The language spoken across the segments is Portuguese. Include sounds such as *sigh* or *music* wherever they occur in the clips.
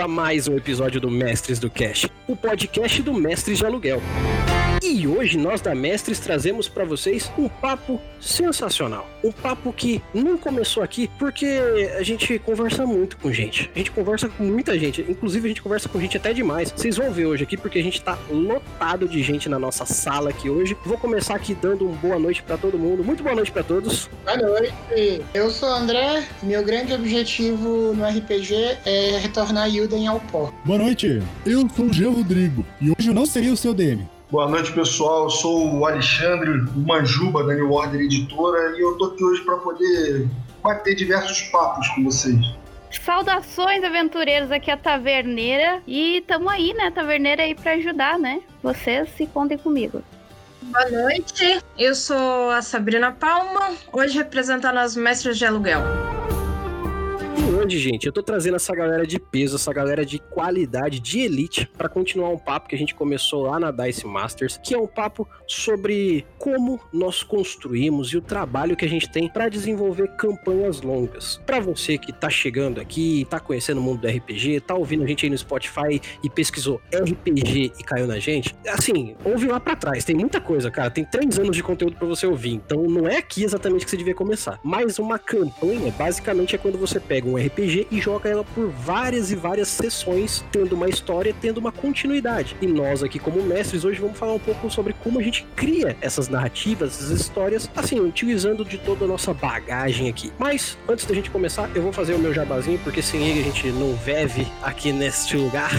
a mais um episódio do Mestres do Cash, o podcast do Mestres de Aluguel. E hoje nós da Mestres trazemos para vocês um papo sensacional. Um papo que não começou aqui porque a gente conversa muito com gente. A gente conversa com muita gente, inclusive a gente conversa com gente até demais. Vocês vão ver hoje aqui porque a gente tá lotado de gente na nossa sala aqui hoje. Vou começar aqui dando uma boa noite para todo mundo. Muito boa noite para todos. Boa noite. Eu sou o André. Meu grande objetivo no RPG é retornar Yuden ao pó. Boa noite. Eu sou o Jean Rodrigo e hoje eu não serei o seu DM. Boa noite, pessoal. Eu sou o Alexandre, o Manjuba, da New Order Editora, e eu tô aqui hoje para poder bater diversos papos com vocês. Saudações, aventureiros, aqui é a Taverneira e tamo aí, né, Taverneira aí para ajudar, né? Vocês se contem comigo. Boa noite, eu sou a Sabrina Palma, hoje representando as Mestres de Aluguel hoje, gente, eu tô trazendo essa galera de peso, essa galera de qualidade, de elite, para continuar um papo que a gente começou lá na Dice Masters, que é um papo sobre como nós construímos e o trabalho que a gente tem para desenvolver campanhas longas. Para você que tá chegando aqui, tá conhecendo o mundo do RPG, tá ouvindo a gente aí no Spotify e pesquisou RPG e caiu na gente, assim, ouve lá para trás, tem muita coisa, cara, tem três anos de conteúdo para você ouvir, então não é aqui exatamente que você devia começar. Mas uma campanha, basicamente, é quando você pega um RPG e joga ela por várias e várias sessões, tendo uma história, tendo uma continuidade. E nós aqui como mestres hoje vamos falar um pouco sobre como a gente cria essas narrativas, essas histórias, assim, utilizando de toda a nossa bagagem aqui. Mas antes da gente começar, eu vou fazer o meu jabazinho, porque sem ele a gente não vive aqui neste lugar.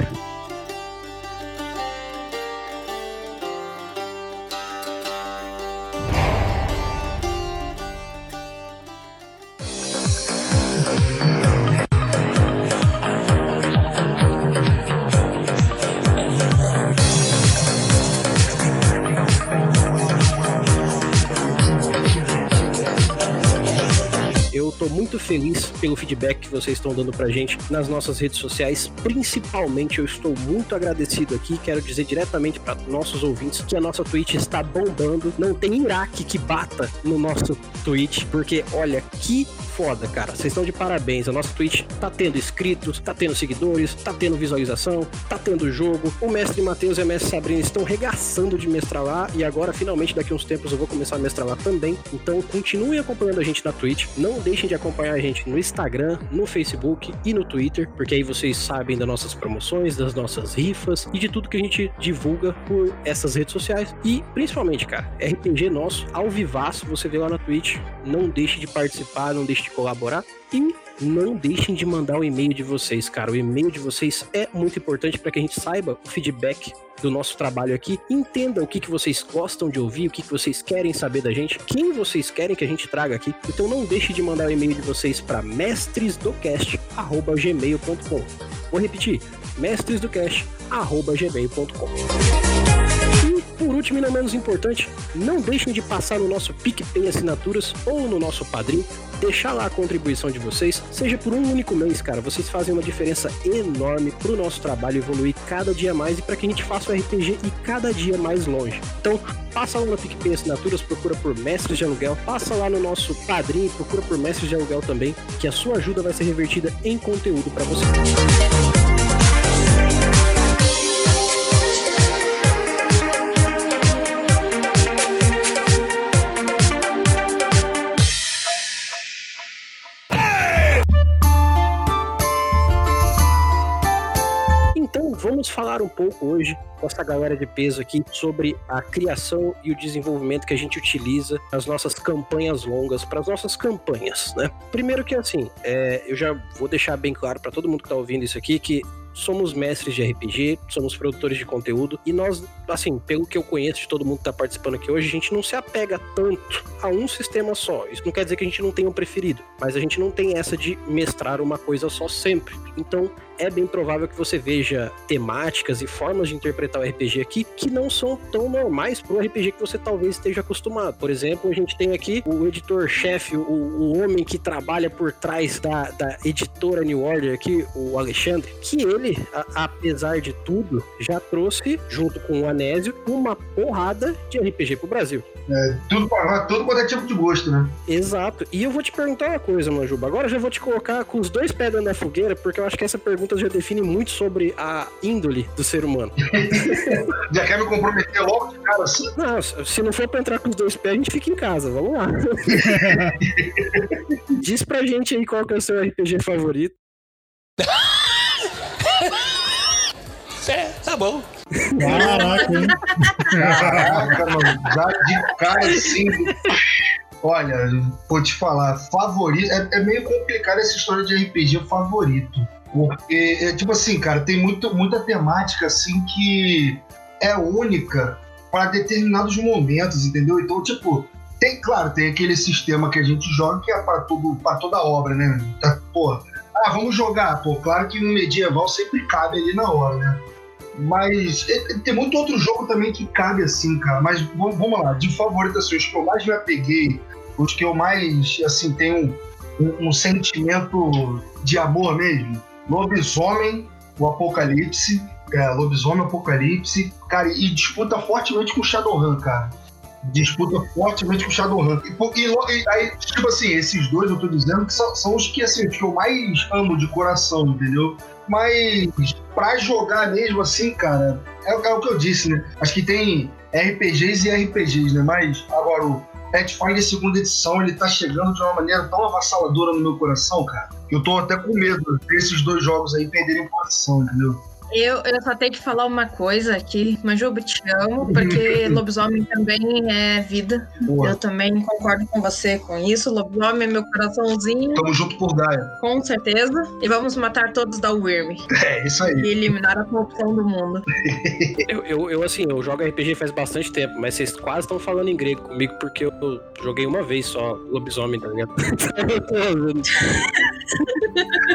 Feliz pelo feedback que vocês estão dando pra gente nas nossas redes sociais. Principalmente, eu estou muito agradecido aqui. Quero dizer diretamente para nossos ouvintes que a nossa Twitch está bombando. Não tem Iraque que bata no nosso Twitch, porque olha que foda, cara. Vocês estão de parabéns. A nossa Twitch tá tendo inscritos, tá tendo seguidores, tá tendo visualização, tá tendo jogo. O mestre Matheus e a mestre Sabrina estão regaçando de mestrar lá e agora, finalmente, daqui uns tempos eu vou começar a mestrar lá também. Então, continuem acompanhando a gente na Twitch. Não deixem de acompanhar a gente no Instagram, no Facebook e no Twitter, porque aí vocês sabem das nossas promoções, das nossas rifas e de tudo que a gente divulga por essas redes sociais. E principalmente, cara, RPG nosso, ao vivaço, você vê lá na Twitch. Não deixe de participar, não deixe de colaborar. E não deixem de mandar o e-mail de vocês, cara. O e-mail de vocês é muito importante para que a gente saiba o feedback do nosso trabalho aqui, entenda o que, que vocês gostam de ouvir, o que, que vocês querem saber da gente, quem vocês querem que a gente traga aqui. Então não deixe de mandar o e-mail de vocês para mestresdocast@gmail.com. Vou repetir, mestresdocast@gmail.com. E por último e não menos importante, não deixem de passar no nosso PicPay Assinaturas ou no nosso Padrim deixar lá a contribuição de vocês, seja por um único mês, cara. Vocês fazem uma diferença enorme pro nosso trabalho evoluir cada dia mais e para que a gente faça o RPG e cada dia mais longe. Então, passa lá no PicPay Assinaturas, procura por Mestres de Aluguel, passa lá no nosso Padrim, procura por Mestres de Aluguel também, que a sua ajuda vai ser revertida em conteúdo para você. Vamos falar um pouco hoje com essa galera de peso aqui sobre a criação e o desenvolvimento que a gente utiliza nas nossas campanhas longas, para as nossas campanhas, né? Primeiro que assim, é, eu já vou deixar bem claro para todo mundo que está ouvindo isso aqui que somos mestres de RPG, somos produtores de conteúdo e nós, assim, pelo que eu conheço de todo mundo que tá participando aqui hoje, a gente não se apega tanto a um sistema só. Isso não quer dizer que a gente não tenha um preferido, mas a gente não tem essa de mestrar uma coisa só sempre. Então, é bem provável que você veja temáticas e formas de interpretar o RPG aqui que não são tão normais pro RPG que você talvez esteja acostumado. Por exemplo, a gente tem aqui o editor-chefe, o, o homem que trabalha por trás da, da editora New Order aqui, o Alexandre, que ele, a, apesar de tudo, já trouxe, junto com o Anésio, uma porrada de RPG pro Brasil. É, tudo, para- tudo quanto é tipo de gosto, né? Exato. E eu vou te perguntar uma coisa, Manjuba. Agora eu já vou te colocar com os dois pés dentro da fogueira, porque eu acho que essa pergunta já define muito sobre a índole do ser humano. *laughs* Já quer me comprometer logo de cara assim? Não, se não for pra entrar com os dois pés, a gente fica em casa. Vamos lá. *laughs* Diz pra gente aí qual que é o seu RPG favorito. *laughs* É, tá bom. Caraca, hein? Caraca, mano, já de cara assim. Olha, vou te falar, favorito. É, é meio complicado essa história de RPG favorito. Porque, é, tipo assim, cara, tem muito, muita temática assim que é única para determinados momentos, entendeu? Então, tipo, tem, claro, tem aquele sistema que a gente joga que é para tudo, para toda obra, né? Tá, Pô, ah, vamos jogar. Pô, claro que no medieval sempre cabe ali na hora, né? Mas é, é, tem muito outro jogo também que cabe assim, cara. Mas vamos, lá, de favorito, assim, os que eu mais me apeguei, os que eu mais, assim, tenho um, um sentimento de amor mesmo. Lobisomem, o Apocalipse, é, Lobisomem, Apocalipse, cara, e disputa fortemente com Shadowrun, cara. Disputa fortemente com Shadowrun. E, e, e aí, tipo assim, esses dois eu tô dizendo que são, são os que, assim, que eu mais amo de coração, entendeu? Mas pra jogar mesmo assim, cara, é, o- é o que eu disse, né? Acho que tem RPGs e RPGs, né? Mas agora o Pathfinder segunda edição, ele tá chegando de uma maneira tão avassaladora no meu coração, cara. que Eu tô até com medo desses dois jogos aí perderem posição, entendeu? Eu, eu só tenho que falar uma coisa aqui. Manjuba, te amo, porque *laughs* lobisomem também é vida. Pô, Eu também concordo com você com isso. Lobisomem é meu coraçãozinho, tamo junto por Gaia. com certeza. E vamos matar todos da Wyrm É, isso aí. e eliminar a corrupção do mundo. *laughs* Eu, eu, eu, assim, eu jogo RPG faz bastante tempo, mas vocês quase estão falando em grego comigo porque eu joguei uma vez só lobisomem, tá ligado? *laughs*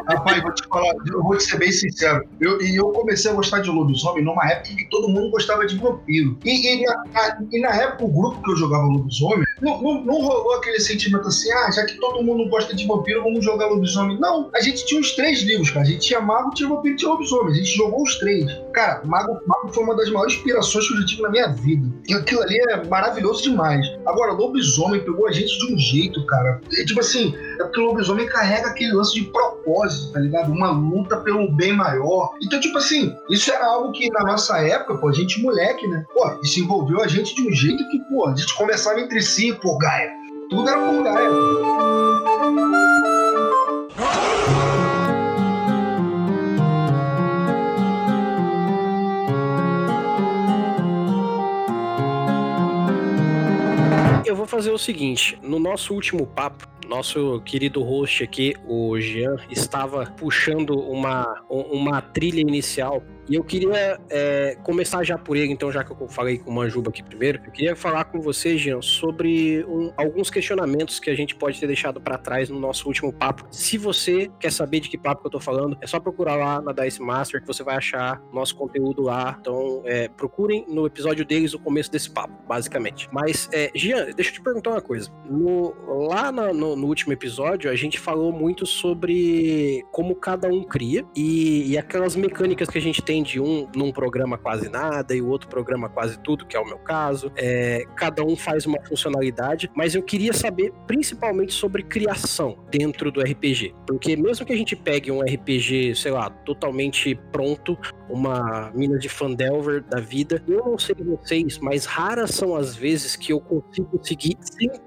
Rapaz, vou te falar, eu vou te ser bem sincero. Eu, e eu comecei a gostar de lobisomem numa época que todo mundo gostava de vampiro. E, e na, a- e na época, o grupo que eu jogava lobisomem, não, não, não rolou aquele sentimento assim, ah, já que todo mundo gosta de vampiro, vamos jogar lobisomem. Não, a gente tinha os três livros, cara. A gente tinha mago, tinha vampiro e tinha lobisomem. A gente jogou os três. Cara, mago, mago foi uma das maiores inspirações que eu já tive na minha vida. E aquilo ali é maravilhoso demais. Agora, lobisomem pegou a gente de um jeito, cara. É, tipo assim, é porque o lobisomem carrega aquele lance de propósito, tá ligado? Uma luta pelo bem maior. Então, tipo assim, isso era algo que na nossa época, pô, a gente moleque, né? Pô, isso envolveu a gente de um jeito que, pô, a gente conversava entre si, pô, Gaia. Tudo era por Gaia. Eu vou fazer o seguinte: no nosso último papo, nosso querido host aqui, o Jean, estava puxando uma, um- uma trilha inicial. E eu queria é, começar já por ele, então, já que eu falei com o Manjuba aqui primeiro, eu queria falar com você, Jean, sobre um- alguns questionamentos que a gente pode ter deixado para trás no nosso último papo. Se você quer saber de que papo que eu tô falando, é só procurar lá na Dice Master que você vai achar nosso conteúdo lá. Então, é, procurem no episódio deles o começo desse papo, basicamente. Mas, é, Jean, deixa eu te perguntar uma coisa. No- lá na- no, no último episódio, a gente falou muito sobre como cada um cria e, e aquelas mecânicas que a gente tem de um num programa quase nada e o outro programa quase tudo, que é o meu caso. É, cada um faz uma funcionalidade, mas eu queria saber principalmente sobre criação dentro do RPG. Porque mesmo que a gente pegue um RPG, sei lá, totalmente pronto, uma mina de Fandelver da vida. Eu não sei vocês, mas raras são as vezes que eu consigo seguir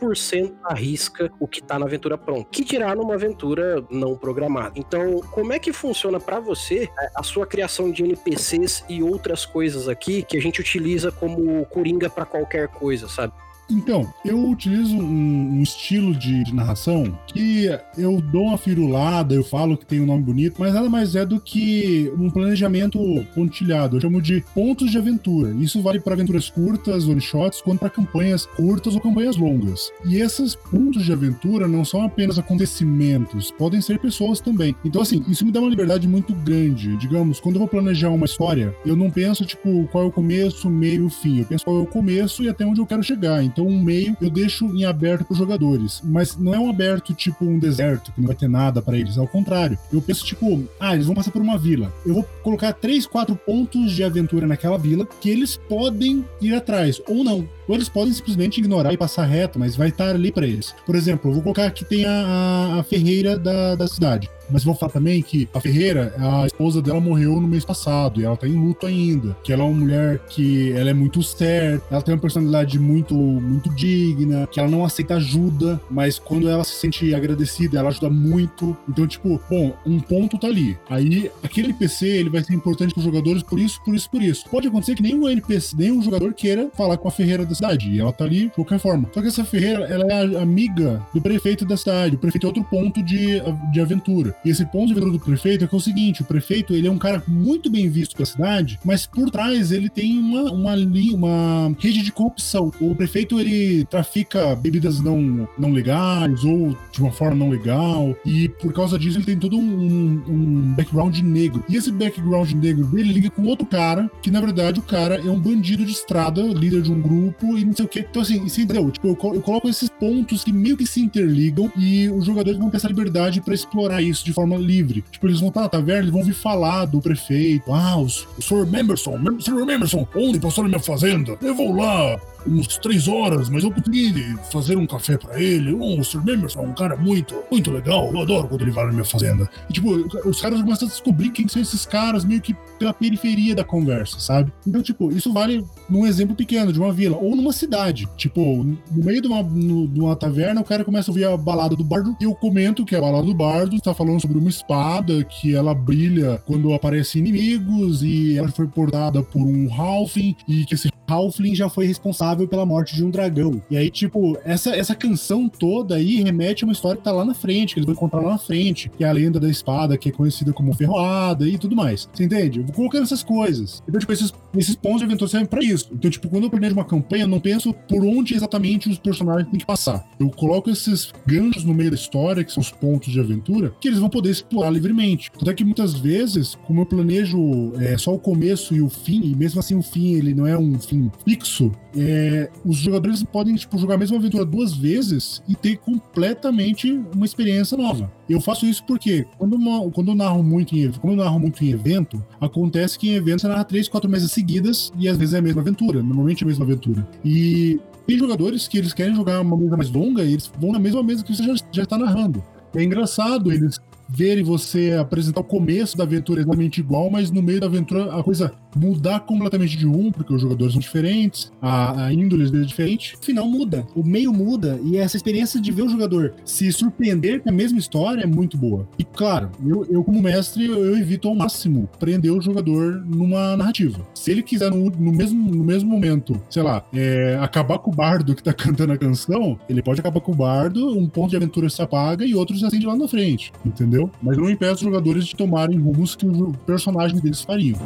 100% à risca o que tá na aventura pronta. Que dirá numa aventura não programada. Então, como é que funciona pra você a- a sua criação de NPCs e outras coisas aqui que a gente utiliza como coringa pra qualquer coisa, sabe? Então, eu utilizo um, um estilo de, de narração que eu dou uma firulada, eu falo que tem um nome bonito, mas nada mais é do que um planejamento pontilhado. Eu chamo de pontos de aventura. Isso vale para aventuras curtas, one shots, quanto para campanhas curtas ou campanhas longas. E esses pontos de aventura não são apenas acontecimentos, podem ser pessoas também. Então, assim, isso me dá uma liberdade muito grande. Digamos, quando eu vou planejar uma história, eu não penso, tipo, qual é o começo, meio fim. Eu penso qual é o começo e até onde eu quero chegar. Então, um meio eu deixo em aberto para os jogadores. Mas não é um aberto tipo um deserto, que não vai ter nada para eles. Ao contrário. Eu penso, tipo, ah, eles vão passar por uma vila. Eu vou colocar três, quatro pontos de aventura naquela vila que eles podem ir atrás, ou não. Ou eles podem simplesmente ignorar e passar reto, mas vai estar ali para eles. Por exemplo, eu vou colocar que tem a, a ferreira da, da cidade. Mas vou falar também que a Ferreira, a esposa dela morreu no mês passado e ela tá em luto ainda. Que ela é uma mulher que ela é muito certa, ela tem uma personalidade muito, muito digna, que ela não aceita ajuda, mas quando ela se sente agradecida, ela ajuda muito. Então, tipo, bom, um ponto tá ali. Aí, aquele NPC, ele vai ser importante para os jogadores por isso, por isso, por isso. Pode acontecer que nenhum NPC, nenhum jogador queira falar com a Ferreira da cidade, e ela tá ali de qualquer forma. Só que essa Ferreira, ela é amiga do prefeito da cidade. O prefeito é outro ponto de, de aventura. E esse ponto de vista do prefeito é que é o seguinte: o prefeito ele é um cara muito bem visto pela cidade, mas por trás ele tem uma, uma, uma rede de corrupção. O prefeito ele trafica bebidas não, não legais ou de uma forma não legal, e por causa disso ele tem todo um, um background negro. E esse background negro dele liga com outro cara, que na verdade o cara é um bandido de estrada, líder de um grupo e não sei o que. Então, assim, você entendeu? Tipo, eu, eu coloco esses pontos que meio que se interligam e os jogadores vão ter essa liberdade para explorar isso de forma livre. Tipo, eles vão estar na taverna, eles vão ouvir falar do prefeito. Ah, o Sr. Memberson, Sr. Memberson, onde passou na minha fazenda? Eu vou lá, uns três horas, mas eu consegui fazer um café para ele. O Sr. Memerson é um cara muito, muito legal. Eu adoro quando ele vai na minha fazenda. E, tipo, os caras começam a descobrir quem são esses caras meio que pela periferia da conversa, sabe? Então, tipo, isso vale num exemplo pequeno de uma vila ou numa cidade. Tipo, no meio de uma, no, de uma taverna, o cara começa a ouvir a balada do bardo e eu comento que a balada do bardo está falando sobre uma espada que ela brilha quando aparecem inimigos e ela foi portada por um halfling e que esse halfling já foi responsável pela morte de um dragão. E aí, tipo, essa, essa canção toda aí remete a uma história que tá lá na frente, que eles vão encontrar lá na frente, que é a lenda da espada, que é conhecida como ferroada e tudo mais. Você entende? Eu vou colocando essas coisas. Então, tipo, esses, esses pontos de aventura servem pra isso. Então, tipo, quando eu planejo uma campanha, eu não penso por onde exatamente os personagens têm que passar. Eu coloco esses ganchos no meio da história, que são os pontos de aventura, que eles vão poder explorar livremente. Tanto é que muitas vezes, como eu planejo é, só o começo e o fim, e mesmo assim o fim ele não é um fim fixo, é, os jogadores podem tipo, jogar a mesma aventura duas vezes e ter completamente uma experiência nova. Eu faço isso porque quando, uma, quando eu narro muito em quando narro muito em evento, acontece que em evento você narra três, quatro meses seguidas e às vezes é a mesma aventura, normalmente é a mesma aventura. E tem jogadores que eles querem jogar uma mesa mais longa e eles vão na mesma mesa que você já está narrando. É engraçado eles verem você apresentar o começo da aventura exatamente igual, mas no meio da aventura a coisa mudar completamente de um, porque os jogadores são diferentes, a, a índole é diferente. O final muda, o meio muda, e essa experiência de ver o jogador se surpreender com a mesma história é muito boa. E claro, eu, eu como mestre, eu evito ao máximo prender o jogador numa narrativa. Se ele quiser no, no mesmo, no mesmo momento, sei lá, é, acabar com o bardo que tá cantando a canção, ele pode acabar com o bardo, um ponto de aventura se apaga e outro se acende lá na frente, entendeu? Mas não impede os jogadores de tomarem rumos que o personagem deles fariam.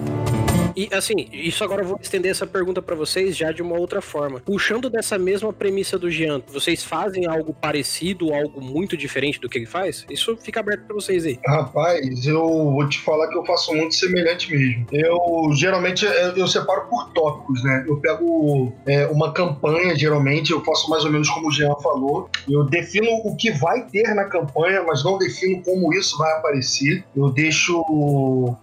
E assim, isso agora eu vou estender essa pergunta para vocês já de uma outra forma. Puxando dessa mesma premissa do Jean, vocês fazem algo parecido, algo muito diferente do que ele faz? Isso fica aberto para vocês aí. Rapaz, eu vou te falar que eu faço muito semelhante mesmo. Eu geralmente eu, eu separo por tópicos, né? Eu pego é, uma campanha, geralmente, eu faço mais ou menos como o Jean falou. Eu defino o que vai ter na campanha, mas não defino como isso vai aparecer. Eu deixo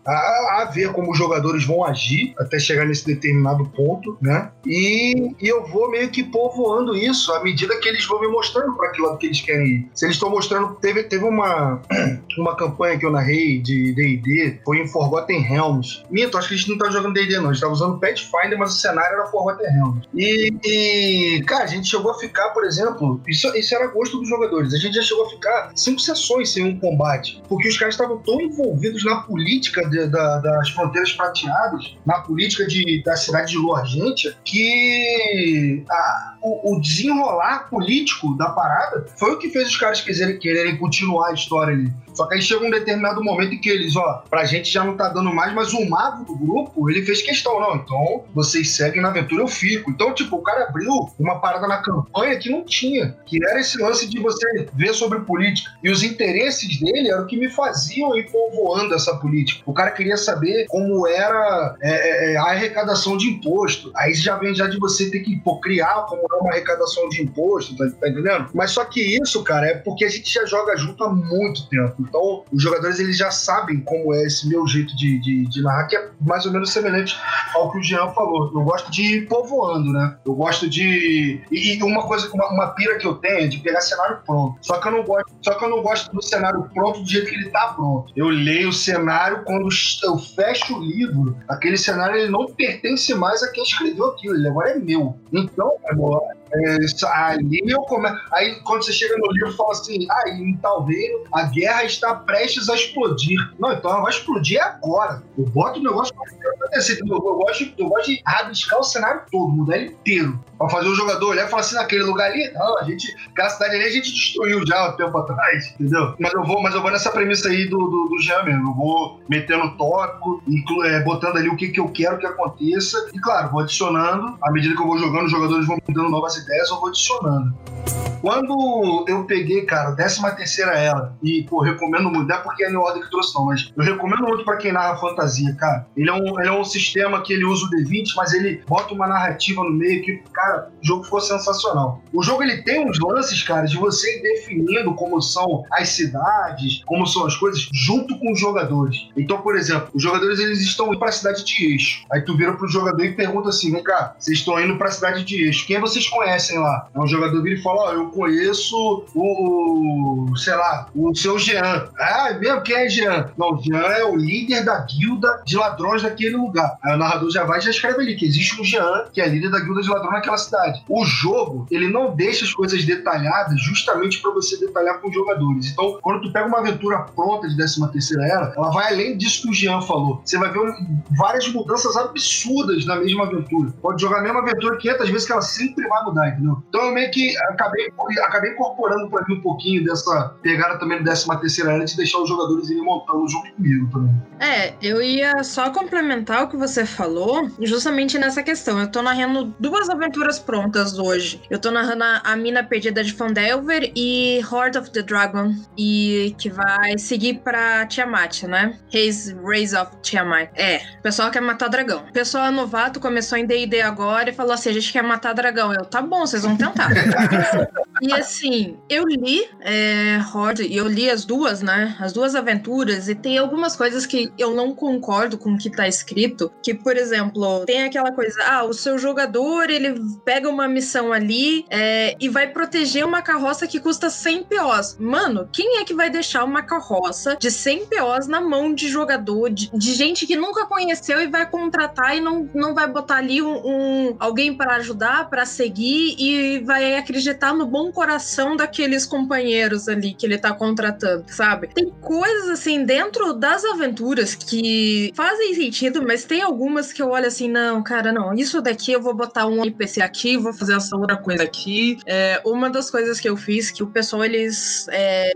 a, a ver como os jogadores vão agir agir até chegar nesse determinado ponto, né? E, e eu vou meio que povoando isso à medida que eles vão me mostrando para que lado que eles querem ir. Se eles estão mostrando, teve, teve uma, *clears throat* uma campanha que eu narrei de D&D, foi em Forgotten Realms. Minto, acho que a gente não tá jogando D&D não, a gente tava usando Pathfinder, mas o cenário era Forgotten Realms. E, e, cara, a gente chegou a ficar, por exemplo, isso, isso era gosto dos jogadores, a gente já chegou a ficar cinco sessões sem um combate, porque os caras estavam tão envolvidos na política de, da, das fronteiras prateadas na política de, da cidade de Argentia que a, o, o, desenrolar político da parada foi o que fez os caras quiserem, quererem continuar a história ali. Só que aí chega um determinado momento em que eles, ó, pra gente já não tá dando mais, mas o mago do grupo, ele fez questão, não. Então, vocês seguem na aventura, eu fico. Então, tipo, o cara abriu uma parada na campanha que não tinha, que era esse lance de você ver sobre política. E os interesses dele eram o que me faziam ir povoando essa política. O cara queria saber como era é, é, a arrecadação de imposto. Aí já vem já de você ter que pô, criar como é uma arrecadação de imposto, tá, tá entendendo? Mas só que isso, cara, é porque a gente já joga junto há muito tempo. Então, os jogadores eles já sabem como é esse meu jeito de, de, de narrar, que é mais ou menos semelhante ao que o Jean falou. Eu gosto de ir povoando, né? Eu gosto de. E, e uma coisa, uma, uma, pira que eu tenho é de pegar cenário pronto. Só que eu não gosto, só que eu não gosto do cenário pronto do jeito que ele tá pronto. Eu leio o cenário quando eu fecho o livro, aquele cenário ele não pertence mais a quem escreveu aquilo, ele agora é meu. Então, agora, ali eu come... Aí quando você chega no livro, fala assim: ah, em tal reino, a guerra está prestes a explodir. Não, então ela vai explodir agora. Eu boto o negócio acontecer. Eu, gosto, eu gosto de rabiscar o cenário todo, mudar ele inteiro. Pra fazer o jogador olhar e falar assim: naquele lugar ali, não, a gente, aquela cidade ali a gente destruiu já há um tempo atrás, entendeu? Mas eu vou, mas eu vou nessa premissa aí do, do, do Jean mesmo. Eu vou metendo tópico, inclu, é, botando ali o que, que eu quero que aconteça. E claro, vou adicionando, à medida que eu vou jogando, os jogadores vão me dando novas ideias, eu vou adicionando. Quando eu peguei, cara, 13 terceira ela, e, pô, recomendo muito, não é porque é a New Order que trouxe não, mas eu recomendo muito pra quem narra fantasia, cara. Ele é um, ele é um sistema que ele usa o D20, mas ele bota uma narrativa no meio que, cara, o jogo ficou sensacional. O jogo, ele tem uns lances, cara, de você definindo como são as cidades, como são as coisas, junto com os jogadores. Então, por exemplo, os jogadores, eles estão indo pra cidade de Eixo. Aí tu vira pro jogador e pergunta assim, vem cá, vocês estão indo pra cidade de Eixo. Quem vocês conhecem lá? Aí um jogador vira e fala, ó, oh, eu conheço o, o, sei lá, o seu Jean. Ah, é mesmo? Quem é Jean? Não, Jean é o líder da guilda de ladrões daquele lugar. Aí o narrador já vai e já escreve ali que existe um Jean, que é líder da guilda de ladrões naquela cidade. O jogo, ele não deixa as coisas detalhadas justamente para você detalhar com os jogadores. Então, quando tu pega uma aventura pronta de 13 terceira era, ela vai além disso que o Jean falou. Você vai ver várias mudanças absurdas na mesma aventura. Pode jogar a mesma aventura 500 vezes que ela sempre vai mudar, entendeu? Então eu meio que acabei, acabei incorporando para mim um pouquinho dessa pegada também do 13 terceira era de deixar os jogadores irem montando junto comigo também. É, eu ia só complementar o que você falou, justamente nessa questão. Eu tô narrando duas aventuras prontas hoje. Eu tô narrando a Mina Perdida de Fandelver e Horde of the Dragon, e que vai seguir pra Tiamat, né? Raise of Tiamat. É, o pessoal quer matar dragão. O pessoal é novato, começou em D&D agora e falou assim, a gente quer matar dragão. Eu, tá bom, vocês vão tentar. *laughs* e assim, eu li é, Horde, e eu li as duas, né? As duas aventuras, e tem algumas coisas que eu não concordo com o que tá escrito. Que, por exemplo, tem aquela coisa: ah, o seu jogador ele pega uma missão ali é, e vai proteger uma carroça que custa 100 POs. Mano, quem é que vai deixar uma carroça de 100 POs na mão de jogador, de, de gente que nunca conheceu e vai contratar e não, não vai botar ali um, um alguém para ajudar, para seguir e vai acreditar no bom coração daqueles companheiros ali que ele tá contratando, sabe? Tem coisas assim dentro das aventuras que fazem sentido, mas tem algumas que eu olho assim, não, cara, não, isso daqui eu vou botar um NPC aqui, vou fazer essa outra coisa aqui. É, uma das coisas que eu fiz que o pessoal eles é,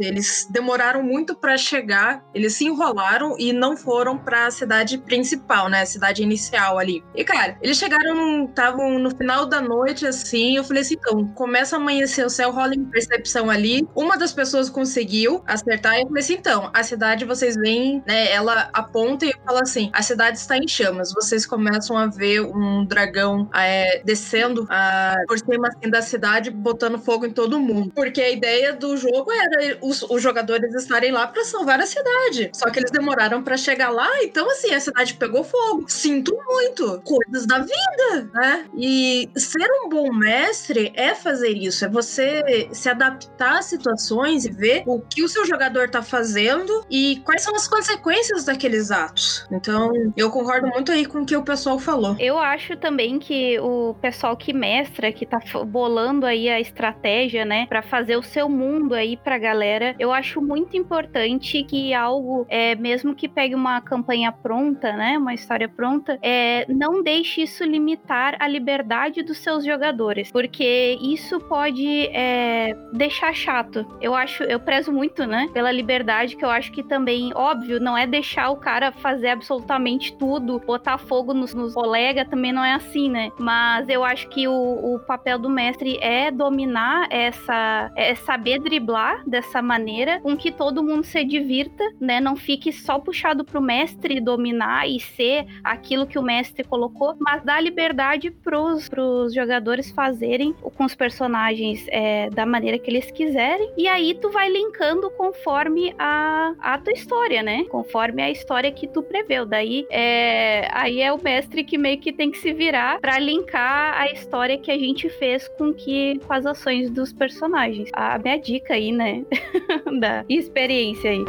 eles demoraram muito para chegar, eles se enrolaram e não foram para a cidade principal, né, a cidade inicial ali. E cara, eles chegaram, estavam no final da noite assim, eu falei assim, então, começa a amanhecer o céu, rola em percepção ali. Uma das pessoas conseguiu acertar e eu falei assim, então, a cidade vocês veem, né, ela aponta e fala assim, a cidade está em chamas. Vocês começam a ver um dragão é, descendo a, por cima assim, da cidade, botando fogo em todo mundo. Porque a ideia do jogo era os, os jogadores estarem lá para salvar a cidade. Só que eles demoraram para chegar lá, então assim, a cidade pegou fogo. Sinto muito. Coisas da vida, né? E ser um bom mestre é fazer isso, é você se adaptar às situações e ver o que o seu jogador tá fazendo e quais são as consequências daqueles atos. Então, eu concordo muito aí com o que o pessoal falou. Eu acho também que o pessoal que mestra, que tá bolando aí a estratégia, né, Pra fazer o seu mundo aí pra galera, eu acho muito importante que algo, é, mesmo que pegue uma campanha pronta, né, uma história pronta, é, não deixe isso limitar a liberdade dos seus jogadores, porque isso pode é, deixar chato. Eu acho, eu prezo muito, né, pela liberdade, que eu acho que também, óbvio, não é deixar o cara fazer absolutamente tudo, botar fogo nos, nos colegas, também não é assim, né? Mas eu acho que o, o papel do mestre é dominar essa, é saber driblar dessa maneira, com que todo mundo se divirta, né? Não fique só puxado pro mestre dominar e ser aquilo que o mestre colocou, mas dar liberdade pros, pros jogadores fazerem com os personagens é, da maneira que eles quiserem. E aí tu vai linkando conforme a, a tua história, né? Conforme a história que tu preveu. Daí é, aí é o mestre que meio que tem que se virar pra linkar a história que a gente fez com que com as ações dos personagens. A minha dica aí, né? *laughs* da experiência aí.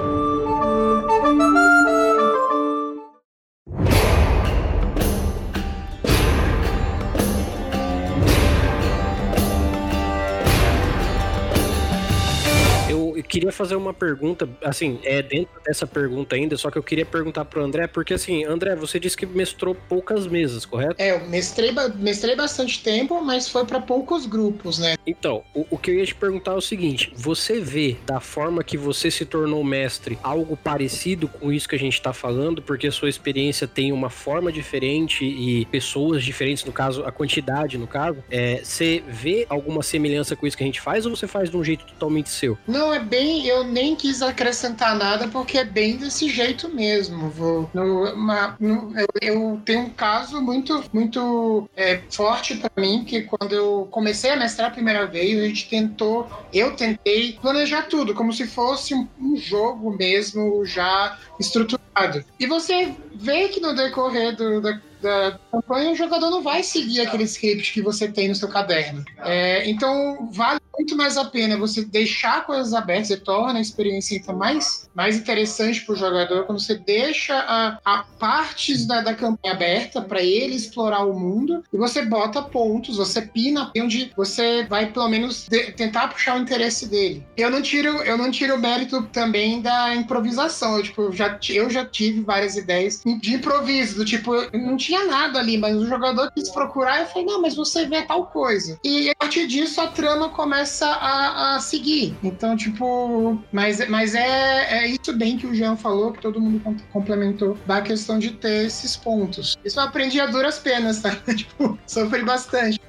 Eu, eu queria fazer uma pergunta, assim, é dentro dessa pergunta ainda, só que eu queria perguntar pro André, porque assim, André, você disse que mestrou poucas mesas, correto? É, eu mestrei, mestrei bastante tempo, mas foi pra poucos grupos, né? Então, o, o que eu ia te perguntar é o seguinte: você vê da forma que você se tornou mestre algo parecido com isso que a gente tá falando, porque a sua experiência tem uma forma diferente e pessoas diferentes, no caso, a quantidade, no caso, é, você vê alguma semelhança com isso que a gente faz ou você faz de um jeito totalmente seu? Não, é bem. Eu nem quis acrescentar nada porque é bem desse jeito mesmo. Vou, no- uma- no- eu, eu tenho um caso muito, muito é, forte pra mim, que quando eu comecei a mestrar a primeira vez, a gente tentou. Eu tentei planejar tudo, como se fosse um, um jogo mesmo já estruturado. E você vê que no decorrer do- da, da campanha o jogador não vai seguir aquele script que você tem no seu caderno. É, então vale muito mais a pena você deixar coisas abertas, você torna a experiência então mais, mais interessante para o jogador quando você deixa a, a partes da, da campanha aberta para ele explorar o mundo e você bota pontos, você pina onde você vai pelo menos de- tentar puxar o interesse dele. Eu não tiro, eu não tiro o mérito também da improvisação. Eu, tipo, eu já, eu já tive várias ideias de improviso, do tipo, não tinha nada ali, mas o jogador quis procurar eu falei, não, mas você vê tal coisa. E a partir disso a trama começa a, a seguir. Então, tipo, mas, mas é, é isso bem que o Jean falou, que todo mundo com- complementou, da questão de ter esses pontos. Isso eu aprendi a duras penas, tá? *laughs* tipo, sofri bastante.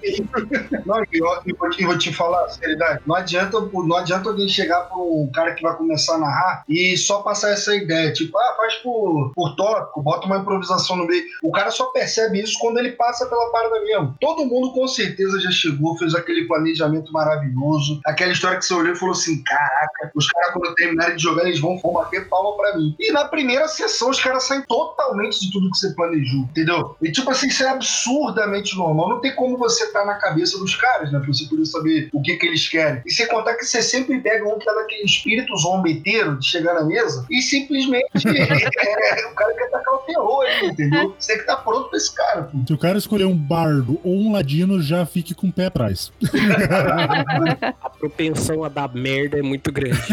Não, e eu, vou te, falar, seriedade, não adianta, não adianta alguém chegar pro cara que vai começar a narrar e só passar essa ideia, tipo, ah, faz por, por tópico, bota uma improvisação no meio. O cara só percebe isso quando ele passa pela parada mesmo. Todo mundo com certeza já chegou, fez aquele planejamento maravilhoso, aquela história que você olhou e falou assim, caraca, os caras quando terminarem de jogar, eles vão, bater palma pra mim. E na primeira sessão, os caras saem totalmente de tudo que você planejou, entendeu? E tipo assim, isso é absurdamente normal. Não tem como você estar na cabeça dos caras, né? Pra você poder saber o que, que eles querem. E sem contar que você sempre pega um que tá naquele espírito zombeteiro de chegar na mesa e simplesmente *laughs* é, o cara quer tacar o terror entendeu? Você que estar pronto pra esse cara, pô. Se o cara escolher um bardo ou um ladino, já fique com o pé atrás. *laughs* A propensão a dar merda é muito grande. *laughs*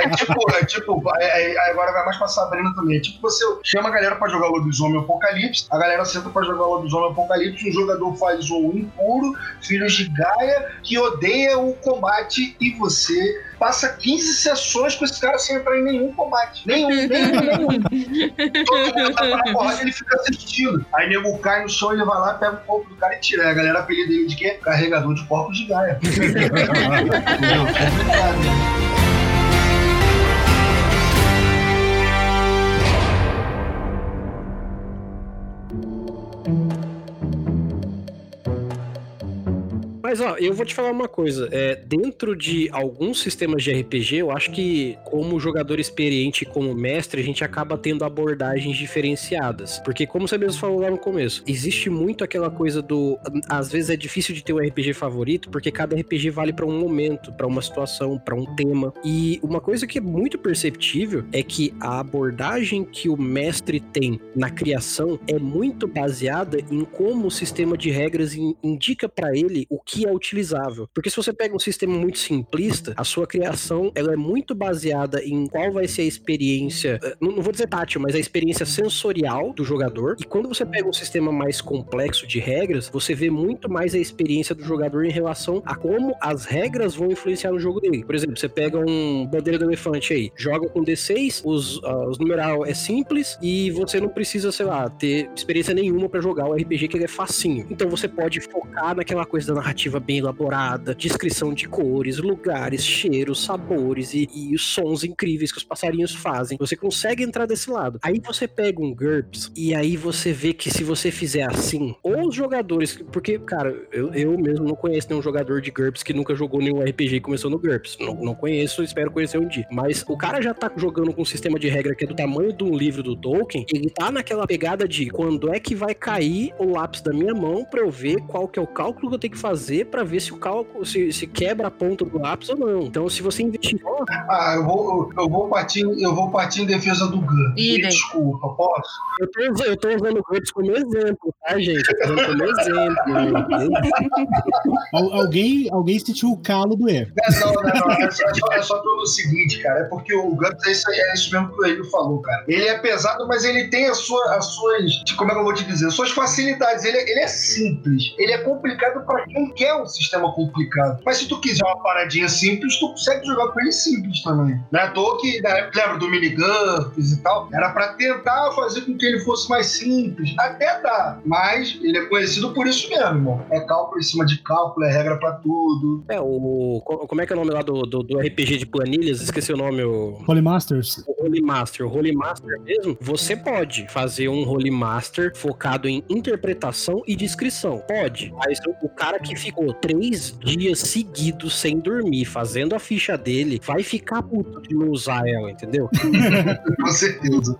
É tipo, é tipo é- é- agora vai mais pra Sabrina também. É tipo, você chama a galera pra jogar Lobisomem Apocalipse, a galera senta pra jogar Lobisomem Apocalipse, o jogador faz o impuro, filhos de Gaia, que odeia o combate e você passa 15 sessões com esse cara sem entrar em nenhum combate. Nenhum, nenhum, nenhum. Todo mundo tá na porrada ele fica assistindo. Aí nego cai no chão, ele vai lá, pega o corpo do cara e tira. Aí a galera apelida ele de quê? Carregador de corpos de Gaia. *laughs* *laughs* Mas ó, eu vou te falar uma coisa. É, dentro de alguns sistemas de RPG, eu acho que, como jogador experiente e como mestre, a gente acaba tendo abordagens diferenciadas. Porque, como você mesmo falou lá no começo, existe muito aquela coisa do. Às vezes é difícil de ter um RPG favorito, porque cada RPG vale para um momento, para uma situação, para um tema. E uma coisa que é muito perceptível é que a abordagem que o mestre tem na criação é muito baseada em como o sistema de regras in- indica para ele o que é utilizável. Porque se você pega um sistema muito simplista, a sua criação ela é muito baseada em qual vai ser a experiência, eh, não, vou dizer tátil, mas a experiência sensorial do jogador. E quando você pega um sistema mais complexo de regras, você vê muito mais a experiência do jogador em relação a como as regras vão influenciar no jogo dele. Por exemplo, você pega um bandeira do elefante aí, joga com D6, os, ah, os numeral é simples e você não precisa, sei lá, ter experiência nenhuma pra jogar o RPG que ele é facinho. Então você pode focar naquela coisa da narrativa bem elaborada, descrição de cores, lugares, cheiros, sabores e, e os sons incríveis que os passarinhos fazem. Você consegue entrar desse lado. Aí você pega um GURPS e aí você vê que se você fizer assim, ou os jogadores, porque, cara, eu, eu mesmo não conheço nenhum jogador de GURPS que nunca jogou nenhum RPG e começou no GURPS. Não, não conheço, espero conhecer um dia. Mas o cara já tá jogando com um sistema de regra que é do tamanho de um livro do Tolkien, ele tá naquela pegada de quando é que vai cair o lápis da minha mão pra eu ver qual que é o cálculo que eu tenho que fazer pra ver se o cálculo, se, se quebra a ponta do lápis ou não. Então, se você investir, ó, Ah, eu vou, eu vou partir, eu vou partir em defesa do Gun. Idem. Desculpa, posso? eu tô, eu tô usando o GURPS como exemplo, tá, gente? Eu tô como exemplo. Al- alguém, alguém sentiu o calo do erro. Não, não, não. É só, é só- é só pelo seguinte, cara. É porque o Guts é isso, aí, é isso mesmo que o Emílio falou, cara. Ele é pesado, mas ele tem as, sua, as suas. Como é que eu vou te dizer? As suas facilidades. Ele, é- ele é simples. Ele é complicado pra quem quer um sistema complicado. Mas se tu quiser uma paradinha simples, tu consegue jogar com ele simples também. Não é à toa que, né, lembra do minigurps e tal? Era pra tentar fazer com que ele fosse mais simples. Até dá. Mas ele é conhecido por isso mesmo, irmão. É cálculo em cima de cálculo, é regra pra tudo. É, o. co- Como é que é o nome lá do, do, do RPG de planilhas? Esqueci o nome, o. Holy Masters. O Holy Master. O Holy Master mesmo, você pode fazer um Holy Master focado em interpretação e descrição. Pode. Mas o, o cara que ficou três dias seguidos sem dormir, fazendo a ficha dele, vai ficar puto de não usar ela, entendeu? *laughs* Com certeza.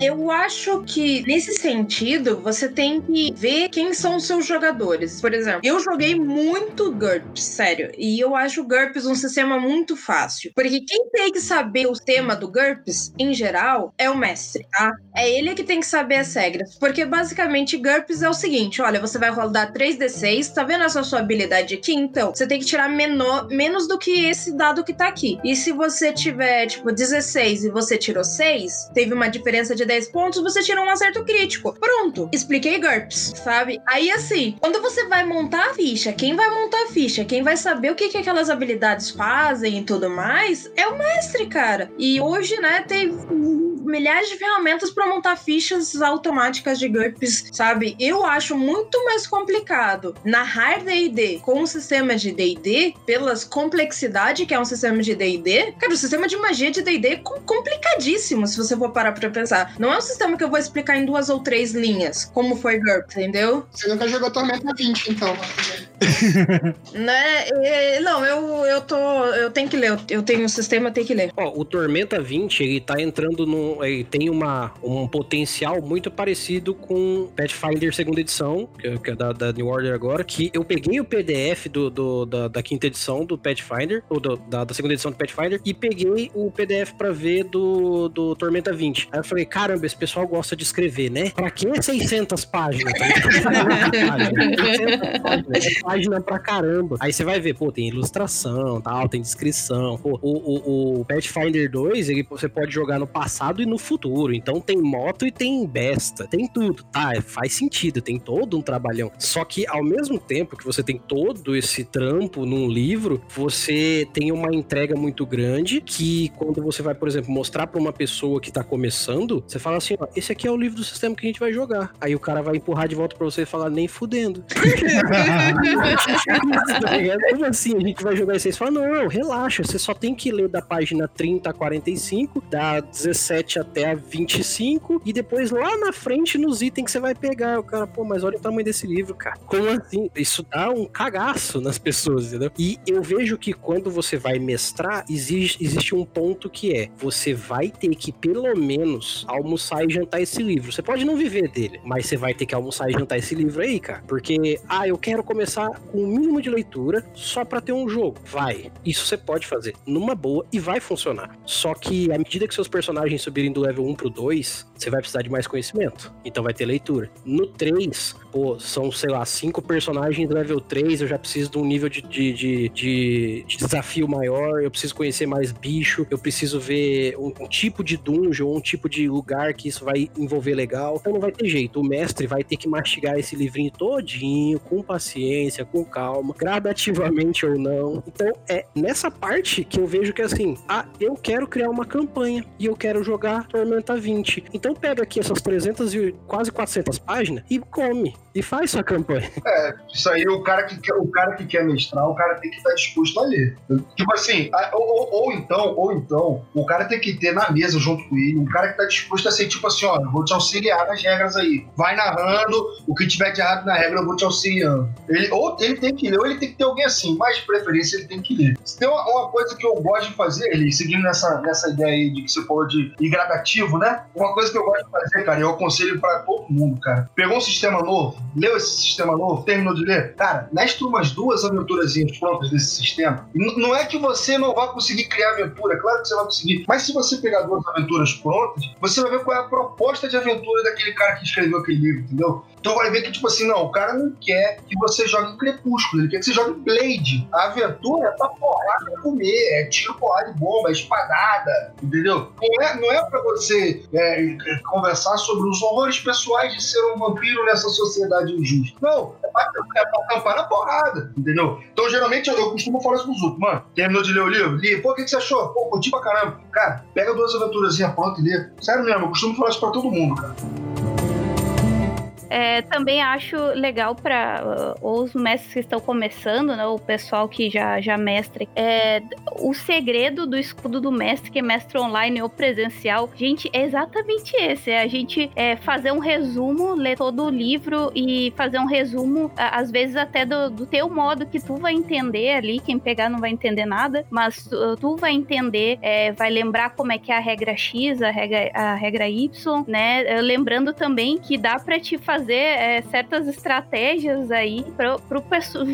Eu acho que, nesse sentido, você tem que ver quem são os seus jogadores. Por exemplo, eu joguei muito GURPS, sério. E eu acho o GURPS um sistema muito fácil. Porque quem tem que saber o tema do GURPS, em geral, é o mestre, tá? É ele que tem que saber as regras. Porque, basicamente, GURPS é o seguinte: olha, você vai rodar 3d6, tá vendo essa sua habilidade aqui? Então, você tem que tirar menor, menos do que esse dado que tá aqui. E se você tiver, tipo, 16 e você tirou 6, teve uma diferença de 10 pontos, você tira um acerto crítico. Pronto, expliquei GURPS, sabe? Aí assim, quando você vai montar a ficha, quem vai montar a ficha, quem vai saber o que, que aquelas habilidades fazem e tudo mais, é o mestre, cara. E hoje, né, tem milhares de ferramentas para montar fichas automáticas de GURPS, sabe? Eu acho muito mais complicado narrar D&D com um sistema de D&D, pelas complexidade que é um sistema de D&D. Cara, o sistema de magia de D&D é com- complicadíssimo, se você for parar pra pensar. Não é um sistema que eu vou explicar em duas ou três linhas, como foi GURPS, entendeu? Você nunca jogou Tormenta 20, então. *laughs* Né? Não, eu, eu tô... Eu tenho que ler, eu- tenho um sistema, eu tenho que ler. Ó, o Tormenta 20, ele tá entrando num. Ele tem uma, um potencial muito parecido com Pathfinder segunda edição, que é- que é da, da New Order agora, que eu peguei o PDF do, do- da, da quinta edição do Pathfinder, ou do- da, da segunda edição do Pathfinder, e peguei o PDF pra ver do, do Tormenta 20. Aí eu falei, caramba, esse pessoal gosta de escrever, né? Pra que 600 páginas? *laughs* 600 páginas, é página pra caramba. Aí você vai ver, pô, tem ilustração, tal, tem descrição. Pô, o, o, o Pathfinder 2, ele, você pode jogar no passado e no futuro. Então tem moto e tem besta, tem tudo, tá? É, Faz sentido, tem todo um trabalhão. Só que ao mesmo tempo que você tem todo esse trampo num livro, você tem uma entrega muito grande que quando você vai, por exemplo, mostrar pra uma pessoa que tá começando, você fala assim, ó, esse aqui é o livro do sistema que a gente vai jogar. Aí o cara vai empurrar de volta pra você e falar, nem fudendo. *laughs* *laughs* Tá? Como assim a gente vai jogar isso? Você fala, não, relaxa, você só tem que ler da página 30 a 45, da 17 até a 25, e depois lá na frente nos itens que você vai pegar. O cara, pô, mas olha o tamanho desse livro, cara. Como assim? Isso dá um cagaço nas pessoas, entendeu? E eu vejo que quando você vai mestrar, existe, existe um ponto que é: você vai ter que, pelo menos, almoçar e jantar esse livro. Você pode não viver dele, mas você vai ter que almoçar e jantar esse livro aí, cara. Porque, ah, eu quero começar com o mínimo de leitura só pra ter um jogo. Vai. Isso você pode fazer numa boa e vai funcionar. Só que à medida que seus personagens subirem do level 1 pro 2, você vai precisar de mais conhecimento. Então vai ter leitura. No 3, pô, são, sei lá, cinco personagens level 3, eu já preciso de um nível de, de, de, de- de desafio maior, eu preciso conhecer mais bicho, eu preciso ver um, um tipo de dungeon, um tipo de lugar que isso vai envolver legal. Então não vai ter jeito. O mestre vai ter que mastigar esse livrinho todinho, com paciência, com calma, gradativamente ou não. Então é nessa parte que eu vejo que assim, ah, eu quero criar uma campanha e eu quero jogar Tormenta 20. Então pega aqui essas 300 e quase 400 páginas e come e faz sua campanha. Isso aí, o cara que quer, o cara que quer mestrar, o cara tem que estar disposto a ler. Tipo assim, ou, ou- ou então, ou então, o cara tem que ter na mesa junto com ele, um cara que tá disposto a ser tipo assim, ó, vou te auxiliar nas regras aí. Vai narrando, o que tiver de errado na regra, eu vou te auxiliando. Ele, ou ele tem que ler, ou ele tem que ter alguém assim, mas de preferência ele tem que ler. Se tem uma, uma coisa que eu gosto de fazer, ele seguindo nessa, nessa ideia aí de que você falou de ir gradativo, né? Uma coisa que eu gosto de fazer, cara, eu aconselho pra todo mundo, cara. Pegou um sistema novo, leu esse sistema novo, terminou de ler, cara, mestre umas duas aventurazinhas prontas desse sistema. N- não é que você não vai conseguir criar aventura, claro que você vai conseguir, mas se você pegar duas aventuras prontas, você vai ver qual é a proposta de aventura daquele cara que escreveu aquele livro, entendeu? Então vai ver que, tipo assim, não, o cara não quer que você jogue Crepúsculo, ele quer que você jogue Blade. A aventura é pra porrada comer, é tiro, porrada e bomba, é espadada, entendeu? Não é, não é pra você é, é, conversar sobre os horrores pessoais de ser um vampiro nessa sociedade injusta. Não, é pra, é pra tampar na porrada, entendeu? Então, geralmente, eu, eu costumo falar isso pros outros. Mano, terminou de ler o livro? Li. Pô, o que, que você achou? Pô, curti pra caramba. Cara, pega duas aventurazinhas prontas e lê. Sério mesmo, eu costumo falar isso pra todo mundo, cara. É, também acho legal para os mestres que estão começando, né, o pessoal que já, já mestre, é, o segredo do escudo do mestre, que é mestre online ou presencial, gente, é exatamente esse, é a gente é, fazer um resumo, ler todo o livro e fazer um resumo, às vezes até do, do teu modo que tu vai entender ali, quem pegar não vai entender nada, mas tu, tu vai entender, é, vai lembrar como é que é a regra X, a regra, a regra Y, né, É, lembrando também que dá pra te fazer é, certas estratégias aí pro, pro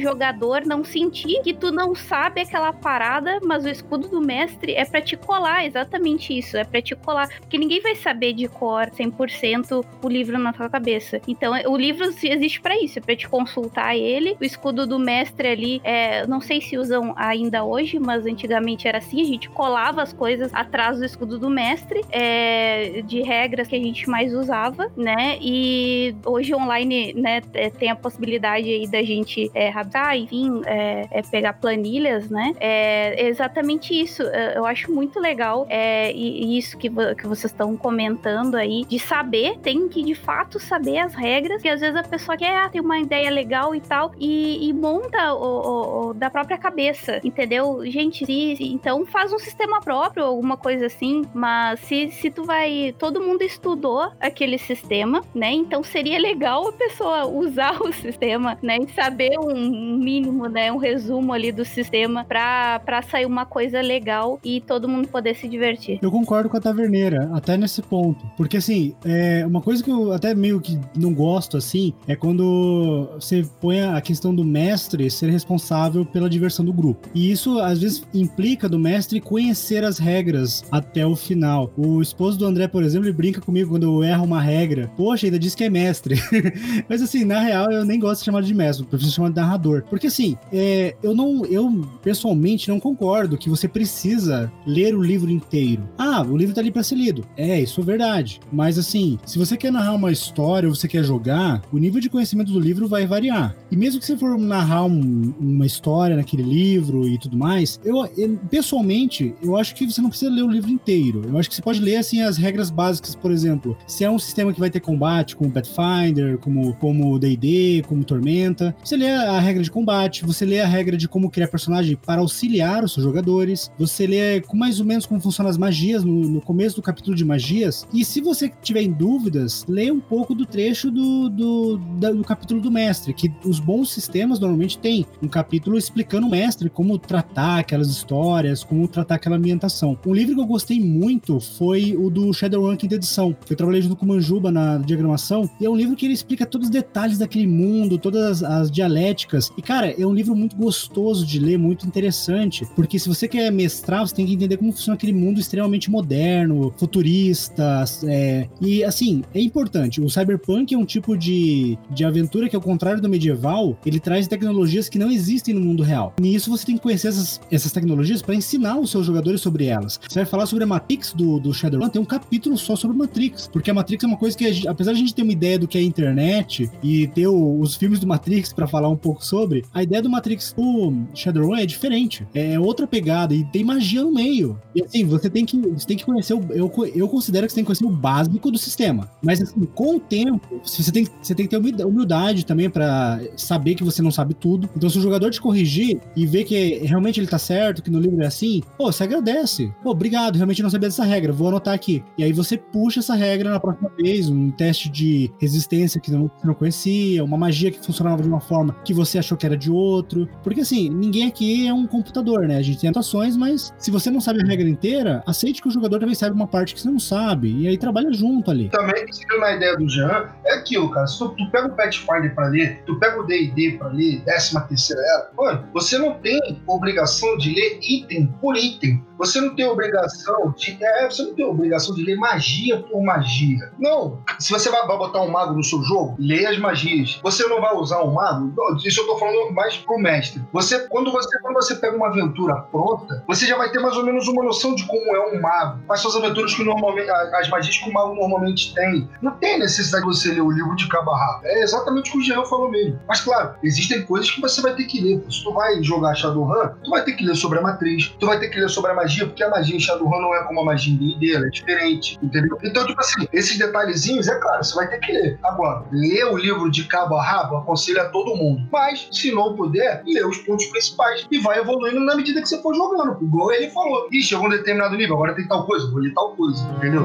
jogador não sentir que tu não sabe aquela parada, mas o escudo do mestre é pra te colar, exatamente isso, é pra te colar, porque ninguém vai saber de cor 100% o livro na tua cabeça. Então, o livro existe pra isso, é pra te consultar ele. O escudo do mestre ali, é, não sei se usam ainda hoje, mas antigamente era assim, a gente colava as coisas atrás do escudo do mestre, é, de regras que a gente mais usava, né? E hoje online, né, é, tem a possibilidade aí da gente é, rabiscar, enfim, é, é pegar planilhas, né? É exatamente isso. É, Eu acho muito legal é, isso que, que vocês estão comentando aí, de saber, tem que de fato saber as regras, que às vezes a pessoa quer ah, tem uma ideia legal e tal, e, e monta o, o- o da própria cabeça, entendeu? Gente, se- então faz um sistema próprio, alguma coisa assim, mas se, se tu vai. Todo mundo estudou aquele sistema, né? Então seria legal a pessoa usar *laughs* o sistema, né? E saber um mínimo, né? Um resumo ali do sistema pra, pra sair uma coisa legal e todo mundo poder se divertir. Eu concordo com a taverneira, até nesse ponto. Porque, assim, é uma coisa que eu até meio que não gosto, assim, é quando você põe a questão do mestre ser responsável pela diversão do grupo. E isso, às vezes, implica do mestre conhecer as regras até o final. O esposo do André, por exemplo, ele brinca comigo quando eu erro uma regra. Poxa, ainda diz que é mestre. *laughs* Mas, assim, na real, eu nem gosto de chamar de mestre, eu prefiro chamar de narrador. Porque, assim, é, eu não, eu pessoalmente não concordo que você precisa ler o livro inteiro. Ah, o livro tá ali pra ser lido. É, isso é verdade. Mas assim, se você quer narrar uma história ou você quer jogar, o nível de conhecimento do livro vai variar. E mesmo que você for narrar um- uma história naquele livro e tudo mais, eu, eu- pessoalmente, eu acho que você não precisa ler o livro inteiro. Eu acho que você pode ler assim as regras básicas, por exemplo, se é um sistema que vai ter combate com o Pathfinder, Pathfinder, como como D&D, como Tormenta. Você lê a regra de combate, você lê a regra de como criar personagem para auxiliar os seus jogadores, você lê mais ou menos como funcionam as magias no, no começo do capítulo de magias. E se você tiver em dúvidas, lê um pouco do trecho do, do, da- do capítulo do mestre, que os bons sistemas normalmente tem um capítulo explicando o mestre como tratar aquelas histórias, como tratar aquela ambientação. Um livro que eu gostei muito foi o do Shadowrun quinta edição. Eu trabalhei junto com o Manjuba na diagramação, e é um livro que ele explica todos os detalhes daquele mundo, todas as dialéticas. E, cara, é um livro muito gostoso de ler, muito interessante, porque se você quer mestrar, você tem que entender como funciona aquele mundo extremamente moderno, futurista, é, e assim, é importante. O cyberpunk é um tipo de, de aventura que, ao contrário do medieval, ele traz tecnologias que não existem no mundo real. E nisso você tem que conhecer essas, essas tecnologias para ensinar os seus jogadores sobre elas. Você vai falar sobre a Matrix do, do Shadowrun, tem um capítulo só sobre Matrix, porque a Matrix é uma coisa que, apesar de a gente ter uma ideia do que é a internet e ter o- os filmes do Matrix para falar um pouco sobre, a ideia do Matrix do Shadowrun é diferente. É outra pegada e tem magia no meio. E assim, você tem que, você tem que conhecer, o, eu, eu considero que você tem que conhecer o básico do sistema. Mas assim, com o tempo, você tem, você tem que ter humilda- humildade também para saber que você não sabe tudo. Então, se o jogador te corrigir e ver que realmente ele tá certo, que no livro é assim, pô, você agradece. Pô, obrigado, realmente não sabia dessa regra, vou anotar aqui. E aí você puxa essa regra na próxima vez, um teste de resistência que não- você não conhecia, uma magia que funcionava de uma forma que você achou que era de outro. Porque assim, ninguém aqui é um computador, né? A gente tem anotações, mas se você não sabe a regra inteira, aceite que o jogador também sabe uma parte que você não sabe. E aí trabalha junto ali. Também, seguindo na ideia do Jean, é aquilo, cara. Se tu, tu pega o Pathfinder pra ler, tu pega o D&D pra ler, 13 terceira era, mano, você não tem obrigação de ler item por item. Você não tem obrigação de. É, você não tem obrigação de ler magia por magia. Não. Se você vai botar um mago no seu jogo, leia as magias. Você não vai usar um mago. Isso eu tô falando mais pro mestre. Você, quando você, quando você pega uma aventura pronta, você já vai ter mais ou menos uma noção de como é um mago. Quais são as aventuras que normalmente. As magias que o mago normalmente tem. Não tem necessidade de você ler o livro de cabo a rabo. É exatamente o que o Jean falou mesmo. Mas claro, existem coisas que você vai ter que ler. Se tu vai jogar Shadowrun, tu vai ter que ler sobre a matriz, tu vai ter que ler sobre a magia, porque a magia em Shadowrun não é como a magia em D&D, ela é diferente, entendeu? Então, tipo assim, esses detalhezinhos, é claro, você vai ter que ler. Agora, ler o livro de cabo a rabo, aconselho a todo mundo. Mas, se não puder, lê os pontos principais e vai evoluindo na medida que você for jogando. Igual ele falou. Ih, chegou um determinado nível, agora tem tal coisa, vou ler tal coisa, entendeu?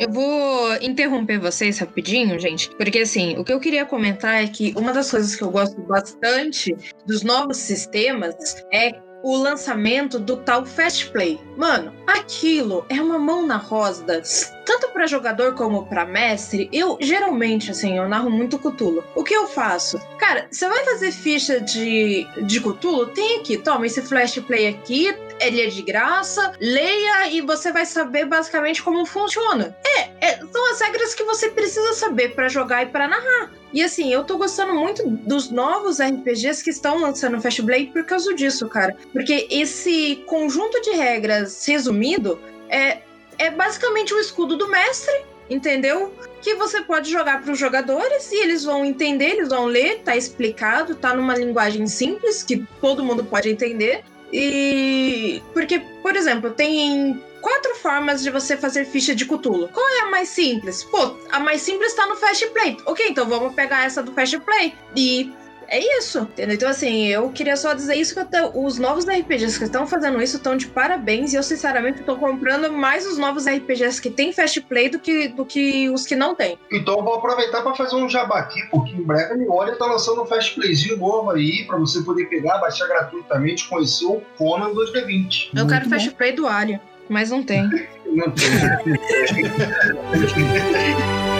Eu vou interromper vocês rapidinho, gente, porque assim, o que eu queria comentar é que uma das coisas que eu gosto bastante dos novos sistemas é o lançamento do tal Fast Play. Mano, aquilo é uma mão na roda, tanto para jogador como para mestre. Eu geralmente, assim, eu narro muito Cthulhu. O que eu faço? Cara, você vai fazer ficha de, de Cthulhu? Tem aqui, toma esse Flash Play aqui, ele é de graça, leia e você vai saber basicamente como funciona. É, é, são as regras que você precisa saber para jogar e para narrar. E assim, eu tô gostando muito dos novos RPGs que estão lançando Fast Play por causa disso, cara. Porque esse conjunto de regras resumido é, é basicamente o escudo do mestre, entendeu? Que você pode jogar para os jogadores e eles vão entender, eles vão ler, tá explicado, tá numa linguagem simples que todo mundo pode entender. E porque, por exemplo, tem quatro formas de você fazer ficha de Cthulhu. Qual é a mais simples? Pô, a mais simples tá no Fast Play. Ok, então vamos pegar essa do Fast Play. E é isso, entendeu? Então, assim, eu queria só dizer isso que eu tô- os novos RPGs que estão fazendo isso estão de parabéns. E eu, sinceramente, tô comprando mais os novos RPGs que tem Fast Play do que, do que os que não tem. Então eu vou aproveitar para fazer um jabá aqui, porque em breve a Miori tá lançando um Fast Playzinho novo aí, para você poder pegar, baixar gratuitamente, conhecer o Conan 2D20. Eu Muito quero bom. Fast Play do Alien, mas não tem. *laughs* Não tem. *laughs*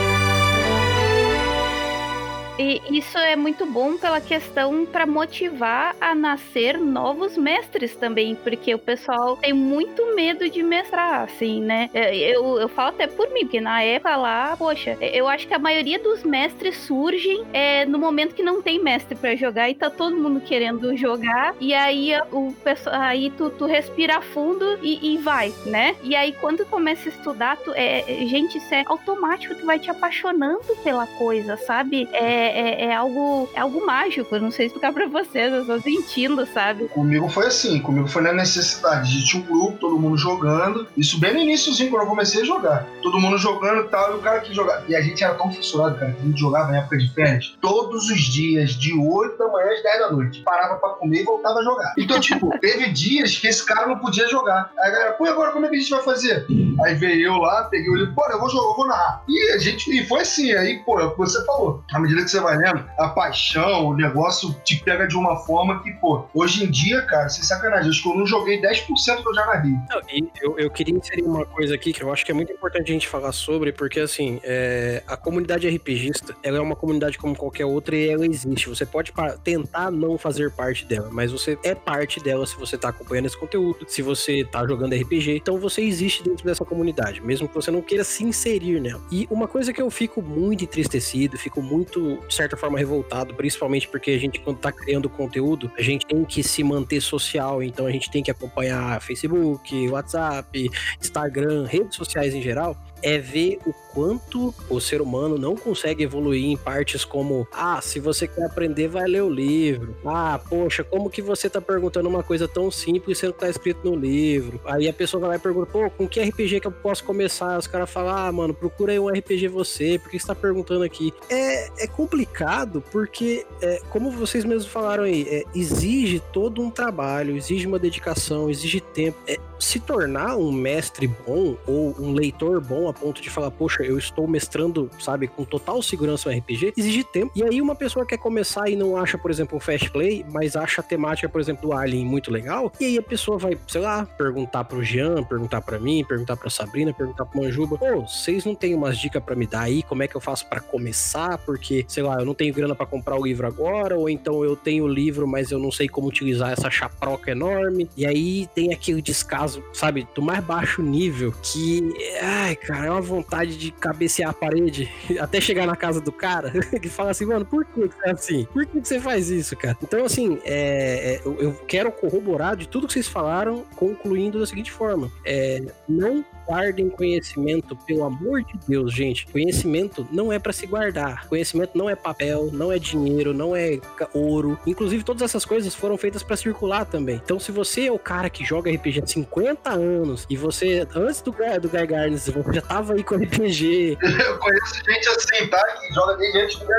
E isso é muito bom pela questão para motivar a nascer novos mestres também, porque o pessoal tem muito medo de mestrar, assim, né? É, Eu, eu falo até por mim, porque na época lá, poxa, eu acho que a maioria dos mestres surgem é, no momento que não tem mestre para jogar e tá todo mundo querendo jogar, e aí o pessoal, aí tu, tu respira fundo e, e vai, né? E aí quando começa a estudar, tu, é, gente, isso é automático, tu vai te apaixonando pela coisa, sabe? É, é, é, algo, é algo mágico. Eu não sei explicar pra vocês, eu tô sentindo, sabe? Comigo foi assim, comigo foi na necessidade de tinha um grupo, todo mundo jogando. Isso bem no iníciozinho, quando eu comecei a jogar. Todo mundo jogando e tal, e o cara que jogava. E a gente era tão fissurado, cara, que a gente jogava na época de férias, todos os dias, de 8 da manhã às 10 da noite. Parava pra comer e voltava a jogar. Então, *laughs* tipo, teve dias que esse cara não podia jogar. Aí a galera, pô, agora como é que a gente vai fazer? Aí veio eu lá, peguei o livro, bora, eu vou jogar, eu vou narrar. E a gente, e foi assim, aí, pô, é o que você falou. À medida que você vai lendo, a paixão, o negócio te pega de uma forma que, pô, hoje em dia, cara, sem sacanagem, acho que eu não joguei 10% que eu já narrei. Não, e eu, eu queria inserir uma coisa aqui que eu acho que é muito importante a gente falar sobre, porque assim, é, a comunidade RPGista, ela é uma comunidade como qualquer outra e ela existe. Você pode tentar não fazer parte dela, mas você é parte dela se você tá acompanhando esse conteúdo, se você tá jogando RPG, então você existe dentro dessa comunidade, mesmo que você não queira se inserir nela. E uma coisa que eu fico muito entristecido, fico muito, de certa forma, revoltado, principalmente porque a gente, quando tá criando conteúdo, a gente tem que se manter social, então a gente tem que acompanhar Facebook, WhatsApp, Instagram, redes sociais em geral, é ver o quanto o ser humano não consegue evoluir em partes como ah, se você quer aprender, vai ler o livro. Ah, poxa, como que você tá perguntando uma coisa tão simples sendo que tá escrito no livro? Aí a pessoa vai lá e pergunta, pô, com que RPG que eu posso começar? Os caras falam, ah, mano, procura aí um RPG você, por que você tá perguntando aqui? É, é complicado porque, é, como vocês mesmos falaram aí, é, exige todo um trabalho, exige uma dedicação, exige tempo. É, se tornar um mestre bom ou um leitor bom a ponto de falar, poxa, eu estou mestrando, sabe, com total segurança um RPG, exige tempo. E aí uma pessoa quer começar e não acha, por exemplo, um fast play, mas acha a temática, por exemplo, do Alien muito legal, e aí a pessoa vai, sei lá, perguntar pro Jean, perguntar pra mim, perguntar pra Sabrina, perguntar pro Manjuba, pô, vocês não têm umas dicas pra me dar aí? Como é que eu faço pra começar? Porque, sei lá, eu não tenho grana pra comprar o livro agora, ou então eu tenho o livro, mas eu não sei como utilizar essa chaproca enorme. E aí tem aquele descaso, sabe, do mais baixo nível, que, ai, cara, é uma vontade de cabecear a parede *laughs* até chegar na casa do cara, *laughs* que fala assim, mano, por que você é assim? Por que você faz isso, cara? Então, assim, é, é, eu, quero corroborar de tudo que vocês falaram, concluindo da seguinte forma: é, não guardem conhecimento, pelo amor de Deus, gente. Conhecimento não é para se guardar. Conhecimento não é papel, não é dinheiro, não é ouro. Inclusive, todas essas coisas foram feitas para circular também. Então, se você é o cara que joga RPG há 50 anos e você, antes do, do Guy Garnes, você já tava aí com RPG, Eu conheço gente assim, tá? Que joga desde antes do.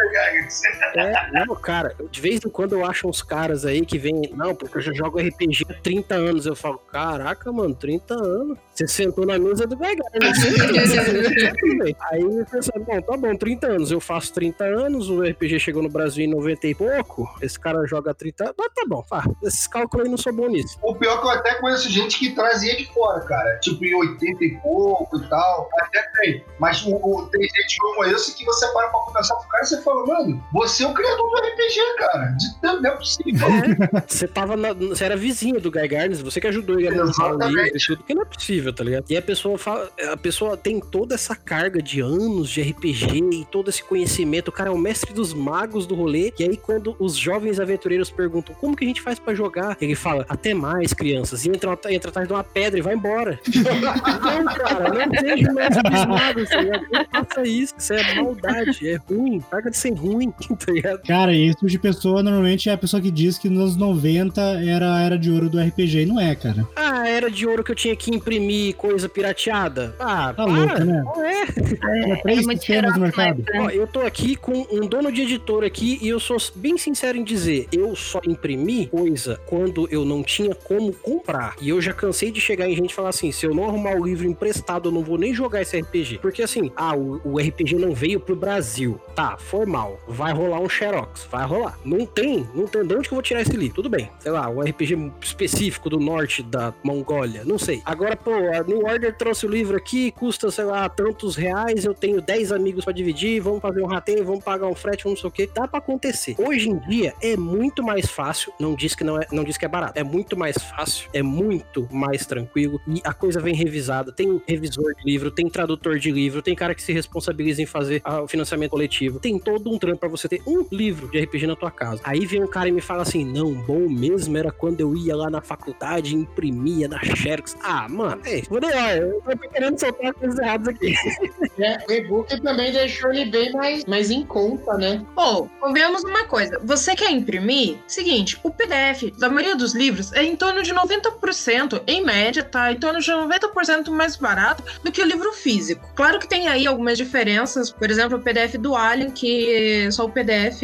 É, não, cara, de vez em quando eu acho uns caras aí que vêm, não, porque eu já jogo RPG há 30 anos. Eu falo, caraca, mano, 30 anos. Você sentou na mesa do Gagar, né? *laughs* Você- aí eu pensei, bom, tá bom, 30 anos. Eu faço 30 anos, o RPG chegou no Brasil em 90 e pouco. Esse cara joga 30 anos. Mas tá bom, tá. Esses cálculos aí não sou bom nisso. O pior é que eu até conheço gente que trazia de fora, cara. Tipo, em 80 e pouco e tal. Até tem. Mas o, o- tem gente que eu conheço que você para pra conversar com o cara e você fala, mano, você é o criador do RPG, cara. De tanto, não é possível. É, você tava na, você era vizinho do Guy Gardner, você que ajudou ele a montar o livro e tudo, porque não é possível, tá ligado? E a pessoa fala, a pessoa tem toda essa carga de anos de RPG e todo esse conhecimento, o cara é o mestre dos magos do rolê, e aí quando os jovens aventureiros perguntam como que a gente faz pra jogar, ele fala, até mais, crianças, e entra, entra atrás de uma pedra e vai embora. *laughs* não, cara, não seja o mestre dos magos, tá ligado? Não faça isso, isso é maldade, é ruim, paga de ser ruim, *laughs* tá ligado? Cara, esse tipo de pessoa normalmente é a pessoa que diz que nos anos 90 era a era de ouro do RPG. E não é, cara. Ah, era de ouro que eu tinha que imprimir coisa pirateada. Ah, Tá para. louco, né? Não é. Tinha três muito sistemas no xerox, mercado. né? Ó, eu tô aqui com um dono de editora aqui e eu sou bem sincero em dizer, eu só imprimi coisa quando eu não tinha como comprar. E eu já cansei de chegar em gente e falar assim, se eu não arrumar o livro emprestado, eu não vou nem jogar esse RPG. Porque assim, ah, o, o RPG não veio pro Brasil. Tá, formal. Vai rolar um Xerox. Vai rolar. Não tem, não tem. De onde que eu vou tirar esse livro? Tudo bem. Sei lá, um RPG específico do norte da Mongólia. Não sei. Agora, pô, a New Order trouxe o livro aqui, custa, sei lá, tantos reais. Eu tenho 10 amigos pra dividir. Vamos fazer um rateio, vamos pagar um frete, vamos não sei o que. Dá pra acontecer. Hoje em dia é muito mais fácil. Não diz que não é, não diz que é barato. É muito mais fácil. É muito mais tranquilo. E a coisa vem revisada. Tem revisor de livro, tem tradutor de livro, tem cara que se responsabiliza em fazer ah, o financiamento coletivo. Tem todo um trampo pra você ter um livro de RPG na tua casa. Aí vem um cara e me fala assim: não, bom mesmo era quando eu ia lá na faculdade e imprimia na Xerox. Ah, mano, vou dar, eu tô querendo soltar coisas erradas aqui. É, o e-book também deixou ele bem mais, mais em conta, né? Pô, convenhamos uma coisa. Você quer imprimir? Seguinte, o PDF da maioria dos livros é em torno de 90%, em média, tá? Em torno de 90% mais barato do que o livro físico. Claro que tem aí algumas diferenças, por exemplo, o PDF do Alien, que só o PDF.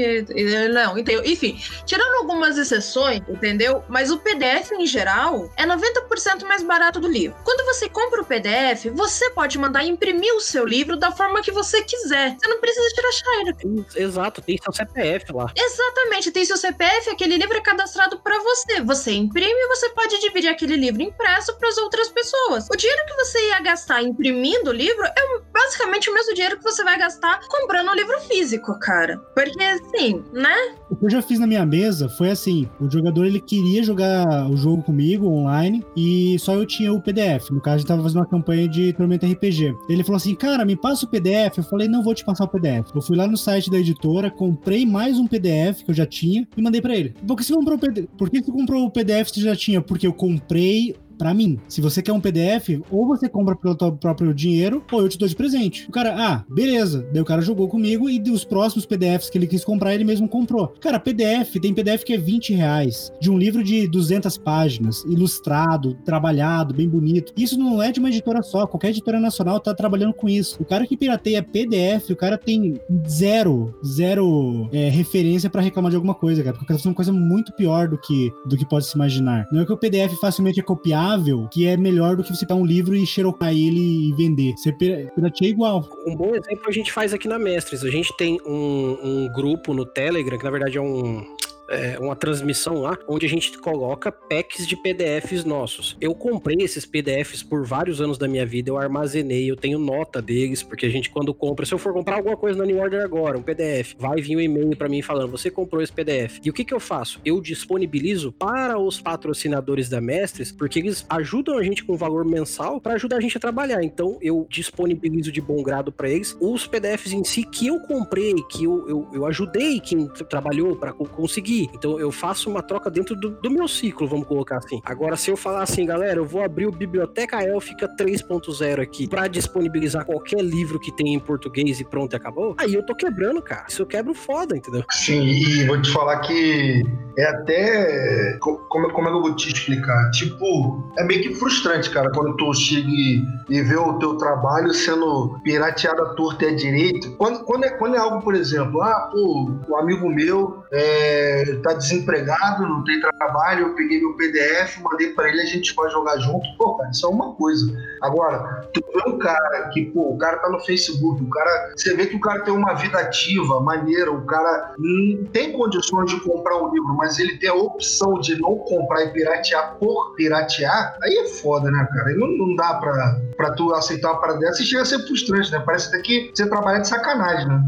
Não, entendeu? Enfim, tirando algumas exceções, entendeu? Mas o PDF em geral é 90% mais barato do livro. Quando você compra o PDF, você pode mandar imprimir o seu livro da forma que você quiser. Você não precisa tirar Xerox. Exato, tem seu CPF lá. Exatamente, tem seu CPF, aquele livro é cadastrado para você. Você imprime e você pode dividir aquele livro impresso para as outras pessoas. O dinheiro que você ia gastar imprimindo o livro é basicamente o mesmo dinheiro que você vai gastar comprando um livro físico, cara. Porque assim, né? O que eu já fiz na minha mesa foi assim: o jogador ele queria jogar o jogo comigo online e só eu tinha o PDF. No caso, a gente tava fazendo uma campanha de Tormenta RPG. Ele falou assim: Cara, me passa o PDF. Eu falei: Não vou te passar o PDF. Eu fui lá no site da editora, comprei mais um PDF que eu já tinha e mandei para ele. Por que você comprou o PDF? Por que você comprou o PDF que você já tinha? Porque eu comprei Pra mim, se você quer um PDF, ou você compra pelo teu próprio dinheiro, ou eu te dou de presente. O cara, ah, beleza. Daí o cara jogou comigo e os próximos PDFs que ele quis comprar, ele mesmo comprou. Cara, PDF, tem PDF que é 20 reais. De um livro de 200 páginas, ilustrado, trabalhado, bem bonito. Isso não é de uma editora só. Qualquer editora nacional tá trabalhando com isso. O cara que pirateia PDF, o cara tem zero, zero é, referência para reclamar de alguma coisa, cara. Porque tá uma coisa muito pior do que, do que pode se imaginar. Não é que o PDF facilmente é copiado que é melhor do que você pegar um livro e xerocar ele e vender. Você pirateia igual. Um bom exemplo a gente faz aqui na Mestres. A gente tem um, um grupo no Telegram, que na verdade é um é, uma transmissão lá, onde a gente coloca packs de PDFs nossos. Eu comprei esses PDFs por vários anos da minha vida, eu armazenei, eu tenho nota deles, porque a gente quando compra, se eu for comprar alguma coisa na New Order agora, um PDF, vai vir um e-mail para mim falando, você comprou esse PDF. E o que que eu faço? Eu disponibilizo para os patrocinadores da Mestres, porque eles ajudam a gente com valor mensal para ajudar a gente a trabalhar. Então eu disponibilizo de bom grado para eles os PDFs em si que eu comprei, que eu, eu, eu ajudei quem trabalhou para conseguir então eu faço uma troca dentro do, do, meu ciclo, vamos colocar assim. Agora, se eu falar assim, galera, eu vou abrir o Biblioteca Élfica 3.0 aqui para disponibilizar qualquer livro que tem em português e pronto, acabou, aí eu tô quebrando, cara. Isso eu quebro foda, entendeu? Sim, e vou te falar que é até. Como, como é que eu vou te explicar? Tipo, é meio que frustrante, cara, quando tu chega e, vê o teu trabalho sendo pirateado à torta e à direito. Quando, quando, é, quando é algo, por exemplo, ah, pô, um amigo meu é, tá desempregado, não tem trabalho, eu peguei meu PDF, mandei para ele, a gente vai jogar junto. Pô, cara, isso é uma coisa. Agora, tu vê um cara que, pô, o cara tá no Facebook, o cara, você vê que o cara tem uma vida ativa, maneira, o cara não tem condições de comprar um livro, mas ele tem a opção de não comprar e piratear por piratear, aí é foda, né, cara? Não, não dá pra, pra tu aceitar uma parada dessa e chega a ser frustrante, né? Parece até que você trabalha de sacanagem, né?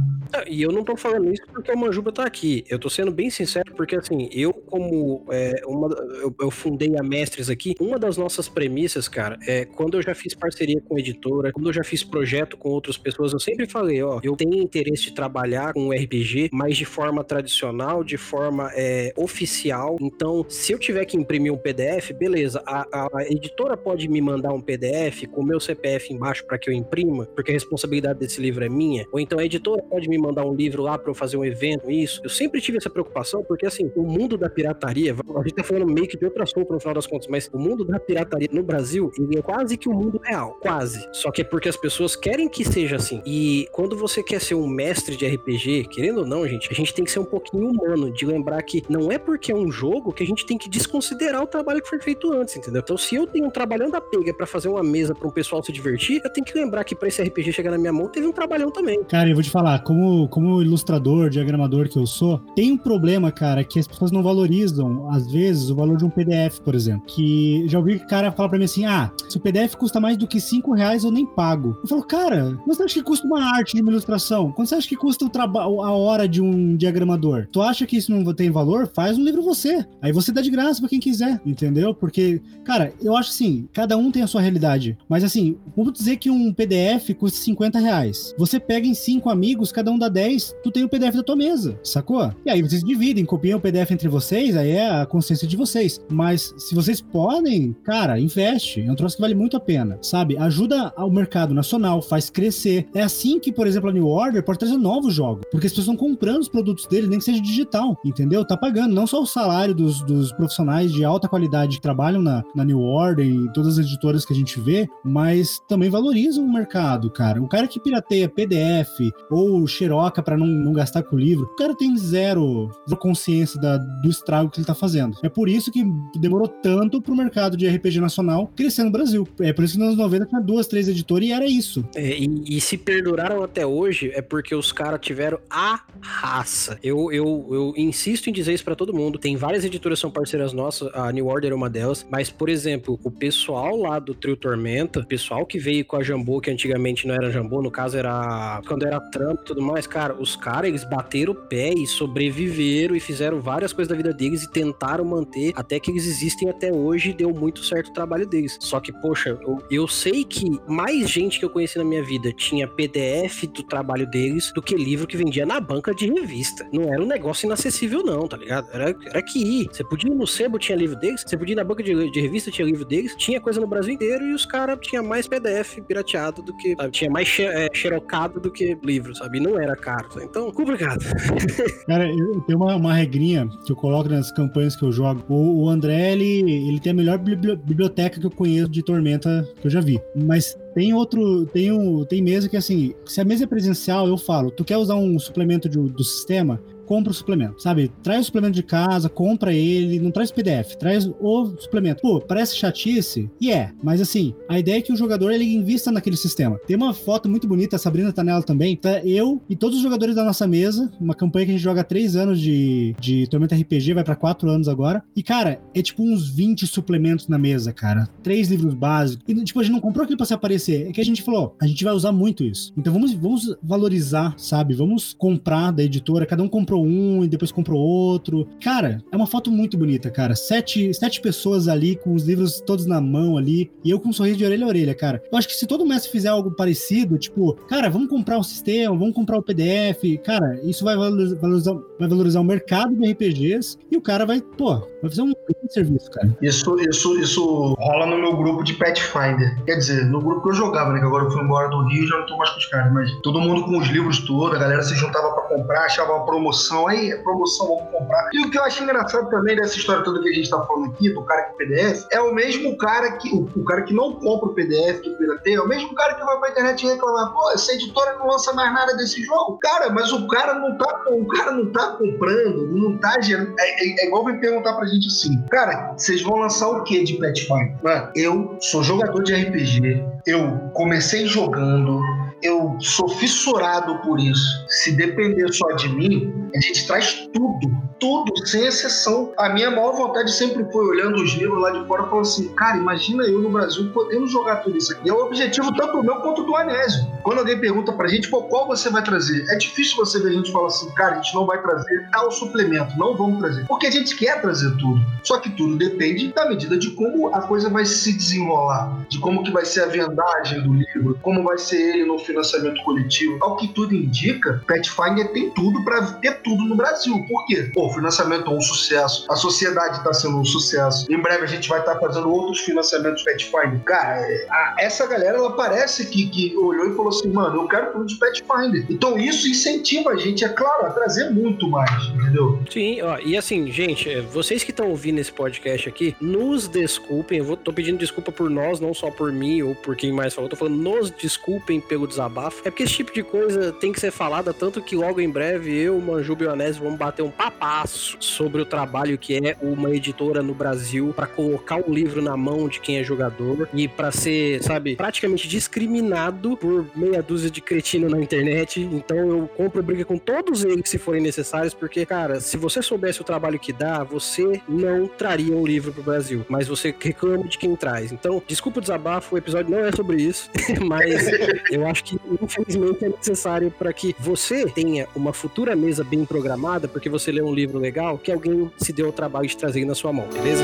E eu não tô falando isso porque o Manjuba tá aqui. Eu tô sendo bem sincero porque, assim, eu como é, uma, eu, eu, fundei a Mestres aqui, uma das nossas premissas, cara, é quando eu já fiz parceria com editora, quando eu já fiz projeto com outras pessoas, eu sempre falei, ó, eu tenho interesse de trabalhar com RPG, mas de forma tradicional, de forma é, oficial. Então, se eu tiver que imprimir um PDF, beleza, a, a editora pode me mandar um PDF com o meu CPF embaixo para que eu imprima, porque a responsabilidade desse livro é minha, ou então a editora pode me mandar um livro lá para eu fazer um evento, isso. Eu sempre tive essa preocupação, porque assim, o mundo da pirataria, a gente tá falando meio que de outro assunto no final das contas, mas o mundo da pirataria no Brasil, ele é quase que o mundo real, quase. Só que é porque as pessoas querem que seja assim. E quando você quer ser um mestre de RPG, querendo ou não, gente, a gente tem que ser um pouquinho humano, de lembrar que não é porque é um jogo que a gente tem que desconsiderar o trabalho que foi feito antes, entendeu? Então, se eu tenho um trabalhão da pega para fazer uma mesa para um pessoal se divertir, eu tenho que lembrar que para esse RPG chegar na minha mão, teve um trabalhão também. Cara, eu vou te falar, como como, ilustrador, diagramador que eu sou, tem um problema, cara, que as pessoas não valorizam, às vezes, o valor de um PDF, por exemplo. Que já ouvi cara fala pra mim assim: ah, Se o PDF custa mais do que 5 reais, eu nem pago. Eu falo, cara, você acha que custa uma arte de uma ilustração? Quanto você acha que custa o trabalho, a hora de um diagramador? Tu acha que isso não tem valor? Faz um livro você. Aí você dá de graça pra quem quiser, entendeu? Porque, cara, eu acho assim, cada um tem a sua realidade. Mas assim, vamos dizer que um PDF custa 50 reais. Você pega em cinco amigos, cada um dá 10, tu tem o PDF da tua mesa, sacou? E aí vocês dividem, copiam o PDF entre vocês, aí é a consciência de vocês. Mas se vocês podem, cara, investe. É um troço que vale muito a pena, sabe? Ajuda ao mercado nacional, faz crescer. É assim que, por exemplo, a New Order pode trazer novos jogos, porque as pessoas estão comprando os produtos dele, nem que seja digital, entendeu? Tá pagando não só o salário dos, dos profissionais de alta qualidade que trabalham na, na New Order e todas as editoras que a gente vê, mas também valorizam o mercado, cara. O cara que pirateia PDF ou Xeroca para não, não gastar com o livro, o cara tem zero, zero consciência da, do estrago que ele tá fazendo. É por isso que demorou tanto pro mercado de RPG nacional crescer no Brasil. É por isso que nos anos 90 tinha duas, três editoras e era isso. É, e, e se perduraram até hoje é porque os caras tiveram a raça. Eu, eu, eu insisto em dizer isso para todo mundo. Tem várias editoras que são parceiras nossas, a New Order é uma delas, mas, por exemplo, o pessoal lá do Trio Tormenta, o pessoal que veio com a Jambô, que antigamente não era Jambô, no caso era quando era Trump e tudo mais, cara, os caras, eles bateram o pé e sobreviveram e fizeram várias coisas da vida deles e tentaram manter até que eles existem até hoje e deu muito certo o trabalho deles. Só que, poxa, eu, eu sei que mais gente que eu conheci na minha vida tinha PDF do trabalho deles do que livro que vendia na banca de revista. Não era um negócio inacessível, não, tá ligado? Era, era que ir. Você podia ir no sebo, tinha livro deles. Você podia ir na banca de, de revista, tinha livro deles. Tinha coisa no Brasil inteiro e os caras tinham mais PDF pirateado do que. Sabe? Tinha mais é, xerocado do que livro, sabe? E não era caro. Sabe? Então, complicado. *laughs* Cara, eu tenho uma, uma regrinha que eu coloco nas campanhas que eu jogo. O, o André, ele, ele tem a melhor bibli- biblioteca que eu conheço de Tormenta que eu já vi. Mas tem outro, tem, um, tem mesa que assim, se a mesa é presencial, eu falo, tu quer usar um suplemento de- do sistema? Compra o suplemento, sabe? Traz o suplemento de casa, compra ele, não traz PDF, traz o suplemento. Pô, parece chatice? E é, mas assim, a ideia é que o jogador ele invista naquele sistema. Tem uma foto muito bonita, a Sabrina tá nela também. Tá eu e todos os jogadores da nossa mesa, uma campanha que a gente joga há três anos de, de Tormenta RPG, vai pra quatro anos agora. E, cara, é tipo uns 20 suplementos na mesa, cara. Três livros básicos. E, tipo, a gente não comprou aquilo pra se aparecer. É que a gente falou, a gente vai usar muito isso. Então vamos, vamos valorizar, sabe? Vamos comprar da editora. Cada um comprou um e depois comprou outro. Cara, é uma foto muito bonita, cara. Sete, sete pessoas ali com os livros todos na mão ali. E eu com um sorriso de orelha a orelha, cara. Eu acho que se todo mestre fizer algo parecido, tipo, cara, vamos comprar o sistema, vamos comprar o PDF. Cara, isso vai valoriza- valorizar, vai valorizar o mercado de RPGs e o cara vai, pô, vai fazer um serviço, cara. Isso, isso, isso rola no meu grupo de Pathfinder. Quer dizer, no grupo que eu jogava, né? Que agora eu fui embora do Rio e já não tô mais com os caras. Mas todo mundo com os livros todos, a galera se juntava pra comprar, achava uma promoção. Aí, promoção, vamos comprar. E o que eu acho engraçado também dessa história toda que a gente tá falando aqui, do cara que PDF, é o mesmo cara que. O, o cara que não compra o PDF, que pirateia, é o mesmo cara que vai pra internet reclamar, pô, essa editora não lança mais nada desse jogo. Cara, mas o cara não tá, o cara não tá comprando, não tá gerando. É, é- é igual vem perguntar pra gente assim, cara, vocês vão lançar o que de Pathfinder? Mano, eu sou jogador de RPG, eu comecei jogando, eu sou fissurado por isso. Se depender só de mim, a gente traz tudo, tudo, sem exceção. A minha maior vontade sempre foi olhando os livros lá de fora falando assim, cara, imagina eu no Brasil podendo jogar tudo isso aqui. E é o objetivo tanto meu quanto do Anésio. Quando alguém pergunta pra gente, pô, qual você vai trazer? É difícil você ver a gente falar assim, cara, a gente não vai trazer tal suplemento, não vamos trazer. Porque a gente quer trazer tudo. Só que tudo depende da medida de como a coisa vai se desenrolar, de como que vai ser a vendagem do livro, como vai ser ele no financiamento coletivo. Ao que tudo indica, Pathfinder tem tudo pra ter tudo no Brasil. Por quê? Pô, o financiamento é um sucesso, a sociedade está sendo um sucesso. Em breve a gente vai estar fazendo outros financiamentos Pathfinder. Cara, é, a- essa galera, ela parece que, que olhou e falou assim, mano, eu quero tudo de Pathfinder. Então isso incentiva a gente, é claro, a trazer muito mais, entendeu? Sim, ó, e assim, gente, é, vocês que estão ouvindo esse podcast aqui, nos desculpem, eu vou, tô pedindo desculpa por nós, não só por mim ou por quem mais falou, tô falando nos desculpem pelo desabafo. É porque esse tipo de coisa tem que ser falada, tanto que logo em breve eu, o Manjuba e o Anésio vamos bater um papaço sobre o trabalho que é uma editora no Brasil pra colocar um livro na mão de quem é jogador e pra ser, sabe, praticamente discriminado por meia dúzia de cretino na internet, então eu compro briga com todos eles se forem necessários, porque, cara, se você soubesse o trabalho que dá, você não traria um livro pro Brasil, mas você reclama de quem traz. Então, desculpa o desabafo, o episódio não é sobre isso, *laughs* mas eu acho que, infelizmente, é necessário para que você tenha uma futura mesa bem programada, porque você lê um livro legal, que alguém se deu o trabalho de trazer na sua mão, beleza?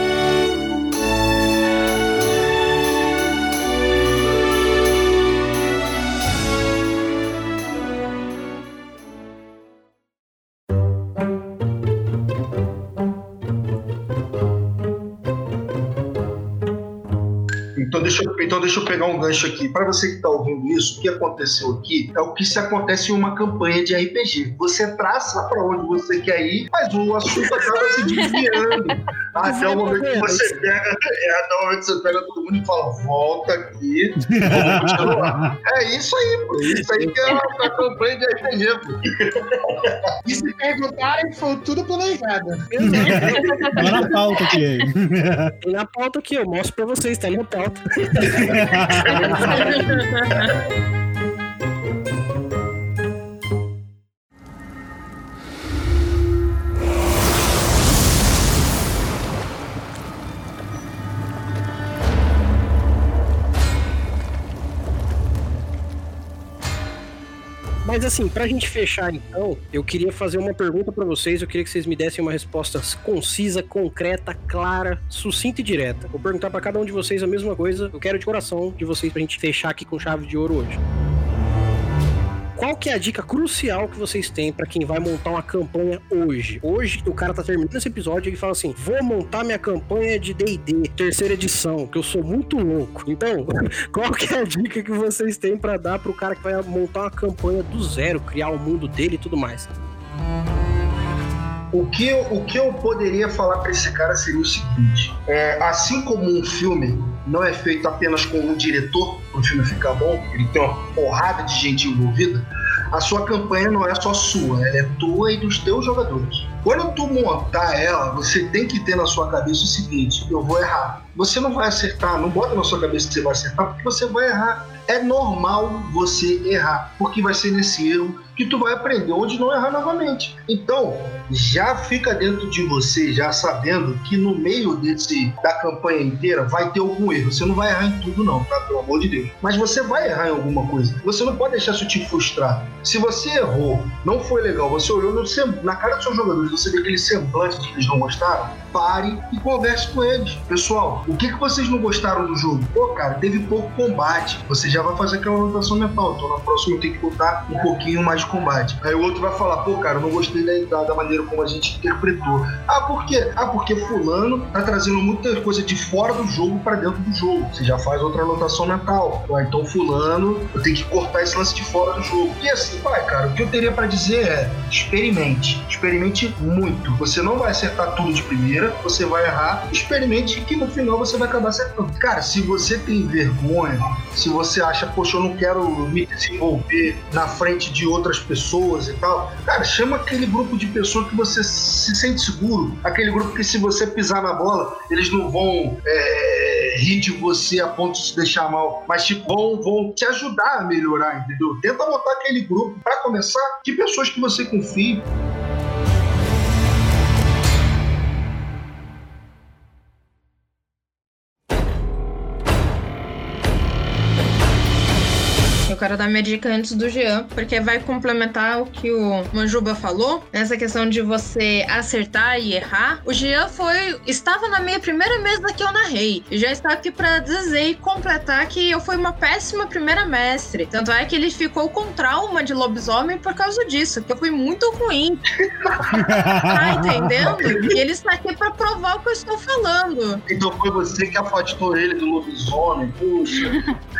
Deixa, eu, então deixa eu pegar um gancho aqui. Para você que está ouvindo isso, o que aconteceu aqui é o que se acontece em uma campanha de RPG. Você traça para onde você quer ir, mas o assunto acaba se desviando. *laughs* Até o momento que você pega, é, até o momento que você pega todo mundo e fala, volta aqui, vamos continuar. *laughs* É isso aí, pô. Isso aí que é a, a campanha de RPG, pô. E se perguntarem, foi tudo planejado. Olha na pauta aqui. Tem na pauta aqui, eu mostro pra vocês, tá na pauta. 哈哈哈哈哈哈 Mas assim, pra gente fechar então, eu queria fazer uma pergunta pra vocês, eu queria que vocês me dessem uma resposta concisa, concreta, clara, sucinta e direta. Vou perguntar pra cada um de vocês a mesma coisa, eu quero de coração de vocês pra gente fechar aqui com chave de ouro hoje. Qual que é a dica crucial que vocês têm pra quem vai montar uma campanha hoje? Hoje o cara tá terminando esse episódio e fala assim: "Vou montar minha campanha de D&D, terceira edição, que eu sou muito louco". Então, *laughs* qual que é a dica que vocês têm pra dar pro cara que vai montar uma campanha do zero, criar o mundo dele e tudo mais? O que, eu, o que eu poderia falar para esse cara seria o seguinte: é, assim como um filme não é feito apenas com um diretor para o filme ficar bom, ele tem uma porrada de gente envolvida, a sua campanha não é só sua, ela é tua e dos teus jogadores. Quando tu montar ela, você tem que ter na sua cabeça o seguinte: eu vou errar. Você não vai acertar, não bota na sua cabeça que você vai acertar, porque você vai errar. É normal você errar, porque vai ser nesse erro que tu vai aprender onde não errar novamente. Então, já fica dentro de você, já sabendo que no meio desse da campanha inteira vai ter algum erro. Você não vai errar em tudo não, tá? Pelo amor de Deus. Mas você vai errar em alguma coisa. Você não pode deixar isso te frustrar. Se você errou, não foi legal, você olhou no na cara dos seus jogadores, você vê aquele semblante que eles não gostaram, pare e converse com eles. Pessoal, o que, que vocês não gostaram do jogo? Pô, cara, teve pouco combate. Você já vai fazer aquela anotação mental. Então na próxima eu tenho que botar um pouquinho mais de combate. Aí o outro vai falar, pô, cara, eu não gostei da, da, maneira como a gente interpretou. Ah, por quê? Ah, porque fulano tá trazendo muita coisa de fora do jogo para dentro do jogo. Você já faz outra anotação mental. Ah, então fulano, eu tenho que cortar esse lance de fora do jogo. E assim, vai, cara, o que eu teria para dizer é, experimente. Experimente muito. Você não vai acertar tudo de primeira, você vai errar. Experimente que no final você vai acabar acertando. Cara, se você tem vergonha, se você acha, poxa, eu não quero me desenvolver na frente de outras pessoas e tal, cara, chama aquele grupo de pessoas que você se sente seguro. Aquele grupo que se você pisar na bola, eles não vão é, rir de você a ponto de se deixar mal, mas tipo, vão, vão te ajudar a melhorar, entendeu? Tenta montar aquele grupo para começar de pessoas que você confia. Eu quero dar minha dica antes do Jean, porque vai complementar o que o Manjuba falou, nessa questão de você acertar e errar. O Jean foi. estava na minha primeira mesa que eu narrei. E já está aqui para dizer e completar que eu fui uma péssima primeira mestre. Tanto é que ele ficou com trauma de lobisomem por causa disso, que eu fui muito ruim. *laughs* tá entendendo? E ele está aqui para provar o que eu estou falando. Então foi você que afastou ele do lobisomem, puxa.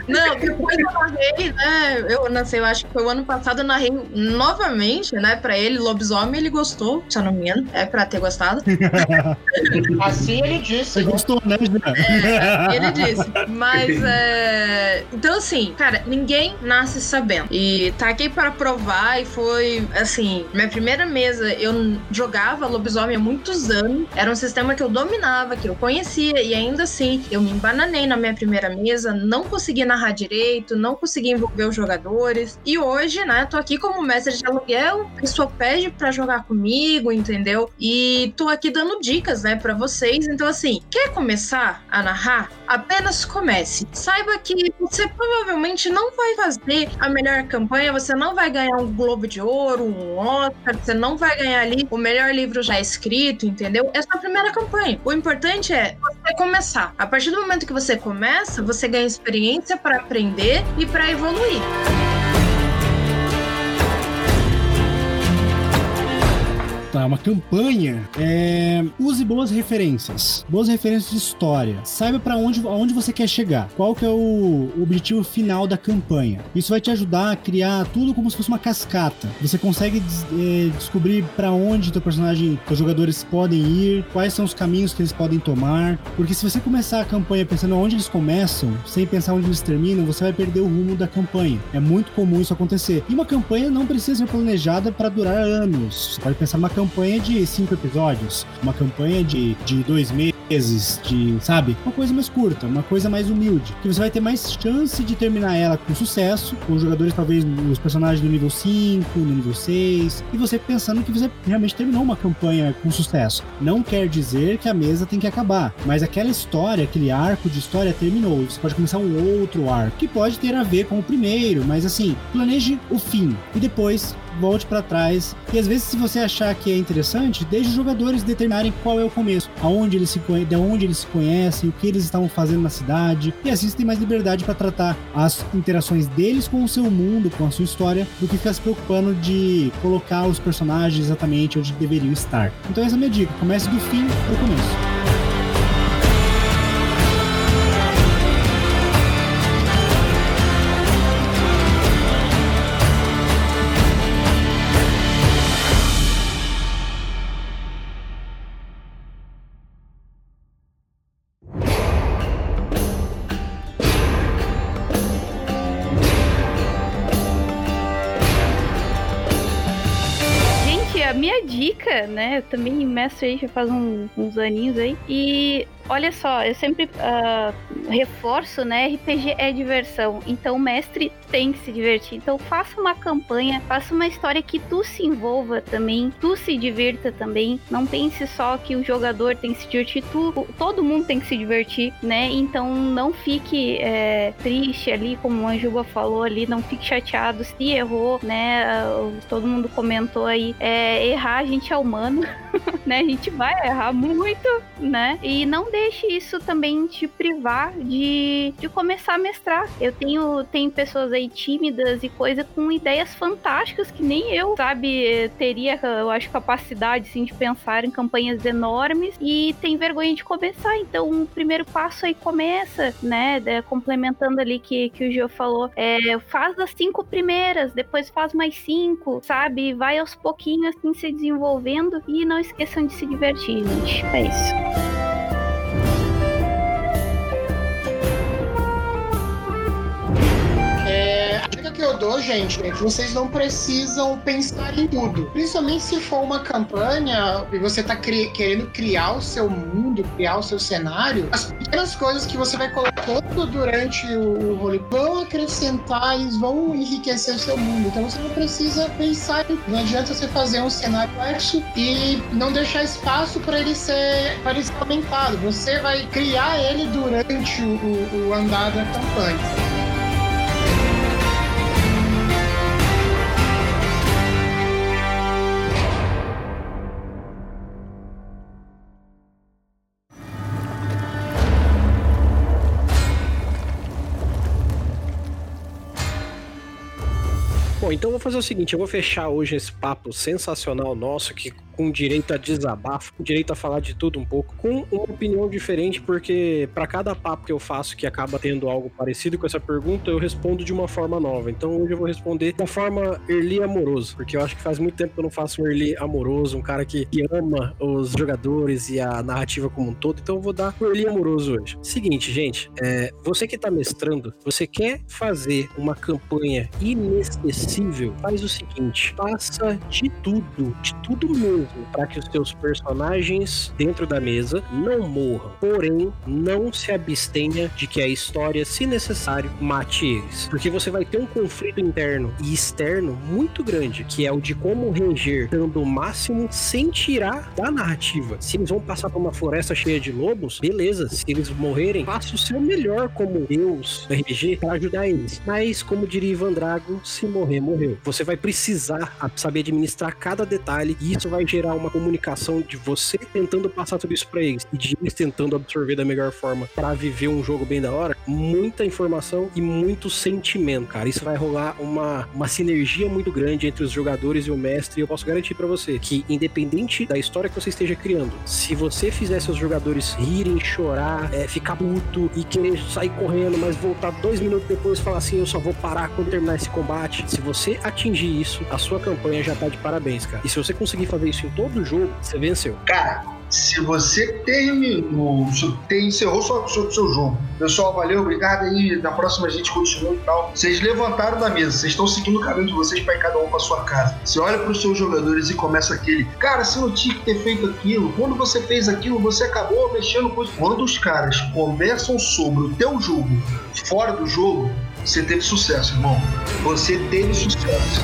Não, depois eu narrei, né? Eu não sei, eu acho que foi o ano passado, eu narrei novamente, né, pra ele, lobisomem, ele gostou, se eu não me engano, é pra ter gostado. *laughs* Assim ele disse. Você né? gostou, né, Jean? Ele disse. Mas é. Então, assim, cara, ninguém nasce sabendo. E tá aqui para provar, e foi assim, minha primeira mesa, eu jogava lobisomem há muitos anos. Era um sistema que eu dominava, que eu conhecia, e ainda assim, eu me embananei na minha primeira mesa, não consegui narrar direito, não consegui invocar ver os jogadores. E hoje, né, tô aqui como mestre de aluguel, a pessoa pede para jogar comigo, entendeu? E tô aqui dando dicas, né, para vocês. Então, assim, quer começar a narrar? Apenas comece. Saiba que você provavelmente não vai fazer a melhor campanha, você não vai ganhar um Globo de Ouro, um Oscar, você não vai ganhar ali o melhor livro já escrito, entendeu? É sua primeira campanha. O importante é você começar. A partir do momento que você começa, você ganha experiência para aprender e para evoluir. Tá, uma campanha. É... Use boas referências. Boas referências de história. Saiba para onde, aonde você quer chegar. Qual que é o objetivo final da campanha. Isso vai te ajudar a criar tudo como se fosse uma cascata. Você consegue é, descobrir para onde teu personagem, os jogadores podem ir, quais são os caminhos que eles podem tomar. Porque se você começar a campanha pensando onde eles começam, sem pensar onde eles terminam, você vai perder o rumo da campanha. É muito comum isso acontecer. E uma campanha não precisa ser planejada para durar anos. Você pode pensar numa campanha campanha de cinco episódios, uma campanha de, de dois meses, de, sabe? Uma coisa mais curta, uma coisa mais humilde. Que você vai ter mais chance de terminar ela com sucesso, com os jogadores, talvez, os personagens do nível 5, no nível 6, e você pensando que você realmente terminou uma campanha com sucesso. Não quer dizer que a mesa tem que acabar, mas aquela história, aquele arco de história terminou. Você pode começar um outro arco, que pode ter a ver com o primeiro, mas assim, planeje o fim e depois volte para trás. E às vezes, se você achar que é interessante, deixe os jogadores determinarem qual é o começo, aonde eles se de onde eles se conhecem, o que eles estavam fazendo na cidade. E assim você tem mais liberdade para tratar as interações deles com o seu mundo, com a sua história, do que ficar se preocupando de colocar os personagens exatamente onde deveriam estar. Então essa é a minha dica. Comece do fim pro começo. Né? Eu também mestre aí já faz um, uns aninhos aí. E olha só, eu sempre uh, reforço, né? RPG é diversão. Então o mestre tem que se divertir. Então faça uma campanha, faça uma história que tu se envolva também, tu se divirta também. Não pense só que o jogador tem que se divertir, tu, todo mundo tem que se divertir, né? Então não fique é, triste ali, como o Anjuba falou ali, não fique chateado se errou, né? Todo mundo comentou aí, é, errar a gente é humano, *laughs* né? A gente vai errar muito, né? E não deixe isso também te privar de, de começar a mestrar. Eu tenho, tenho pessoas aí tímidas e coisa com ideias fantásticas que nem eu, sabe, teria, eu acho, capacidade, assim, de pensar em campanhas enormes e tem vergonha de começar. Então, o primeiro passo aí começa, né, complementando ali que, que o Gio falou, é, faz as cinco primeiras, depois faz mais cinco, sabe, vai aos pouquinhos, assim, se desenvolvendo e não esqueçam de se divertir, gente. É isso. Eu dou, gente, é que vocês não precisam pensar em tudo. Principalmente se for uma campanha e você tá cri querendo criar o seu mundo, criar o seu cenário, as pequenas coisas que você vai colocando durante o rolê vão acrescentar e vão enriquecer o seu mundo. Então você não precisa pensar em Não adianta você fazer um cenário complexo e não deixar espaço para ele ser para ele ser aumentado. Você vai criar ele durante o, o andar da campanha. Bom, então vou fazer o seguinte, eu vou fechar hoje esse papo sensacional nosso que com direito a desabafo, com direito a falar de tudo um pouco, com uma opinião diferente, porque para cada papo que eu faço que acaba tendo algo parecido com essa pergunta, eu respondo de uma forma nova. Então hoje eu vou responder da forma early amoroso, porque eu acho que faz muito tempo que eu não faço um early amoroso, um cara que, que ama os jogadores e a narrativa como um todo, então eu vou dar um early amoroso hoje. Seguinte, gente, é, você que tá mestrando, você quer fazer uma campanha inesquecível, faz o seguinte, faça de tudo, de tudo mesmo mesmo para que os seus personagens dentro da mesa não morram. Porém, não se abstenha de que a história, se necessário, mate eles. Porque você vai ter um conflito interno e externo muito grande, que é o de como reger dando o máximo sem tirar da narrativa. Se eles vão passar por uma floresta cheia de lobos, beleza. Se eles morrerem, faça o seu melhor como Deus RPG para ajudar eles. Mas, como diria Ivan Drago, se morrer, morreu. Você vai precisar saber administrar cada detalhe e isso vai gerar uma comunicação de você tentando passar tudo isso para eles e de eles tentando absorver da melhor forma para viver um jogo bem da hora. Muita informação e muito sentimento, cara. Isso vai rolar uma, uma sinergia muito grande entre os jogadores e o mestre. E eu posso garantir para você que, independente da história que você esteja criando, se você fizer seus jogadores rirem, chorar, é, ficar puto e querer sair correndo, mas voltar dois minutos depois e falar assim: eu só vou parar quando terminar esse combate. Se você atingir isso, a sua campanha já tá de parabéns, cara. E se você conseguir fazer isso em todo o jogo, você venceu. Cara, se você terminou, tem, encerrou seu, seu, seu jogo. Pessoal, valeu, obrigado aí. Na próxima a gente continua e tal. Vocês levantaram da mesa, vocês estão seguindo o caminho de vocês para cada um para sua casa. Você olha para os seus jogadores e começa aquele, cara, você não tinha que ter feito aquilo. Quando você fez aquilo, você acabou mexendo com. Quando os caras conversam sobre o teu jogo fora do jogo, você teve sucesso, irmão. Você teve sucesso.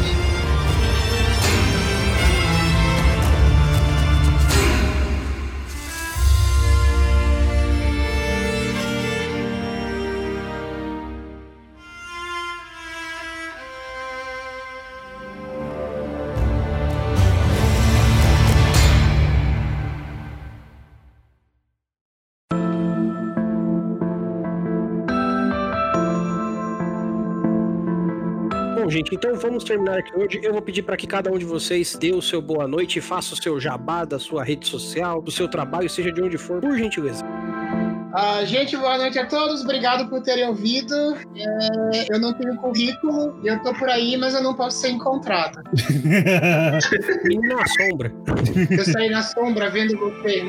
Gente, então vamos terminar aqui hoje. Eu vou pedir para que cada um de vocês dê o seu boa noite, faça o seu jabá da sua rede social, do seu trabalho, seja de onde for, por gentileza. Uh, gente, boa noite a todos. Obrigado por terem ouvido. É, eu não tenho currículo, eu tô por aí, mas eu não posso ser encontrado. *laughs* e na sombra. Eu saí na sombra vendo você.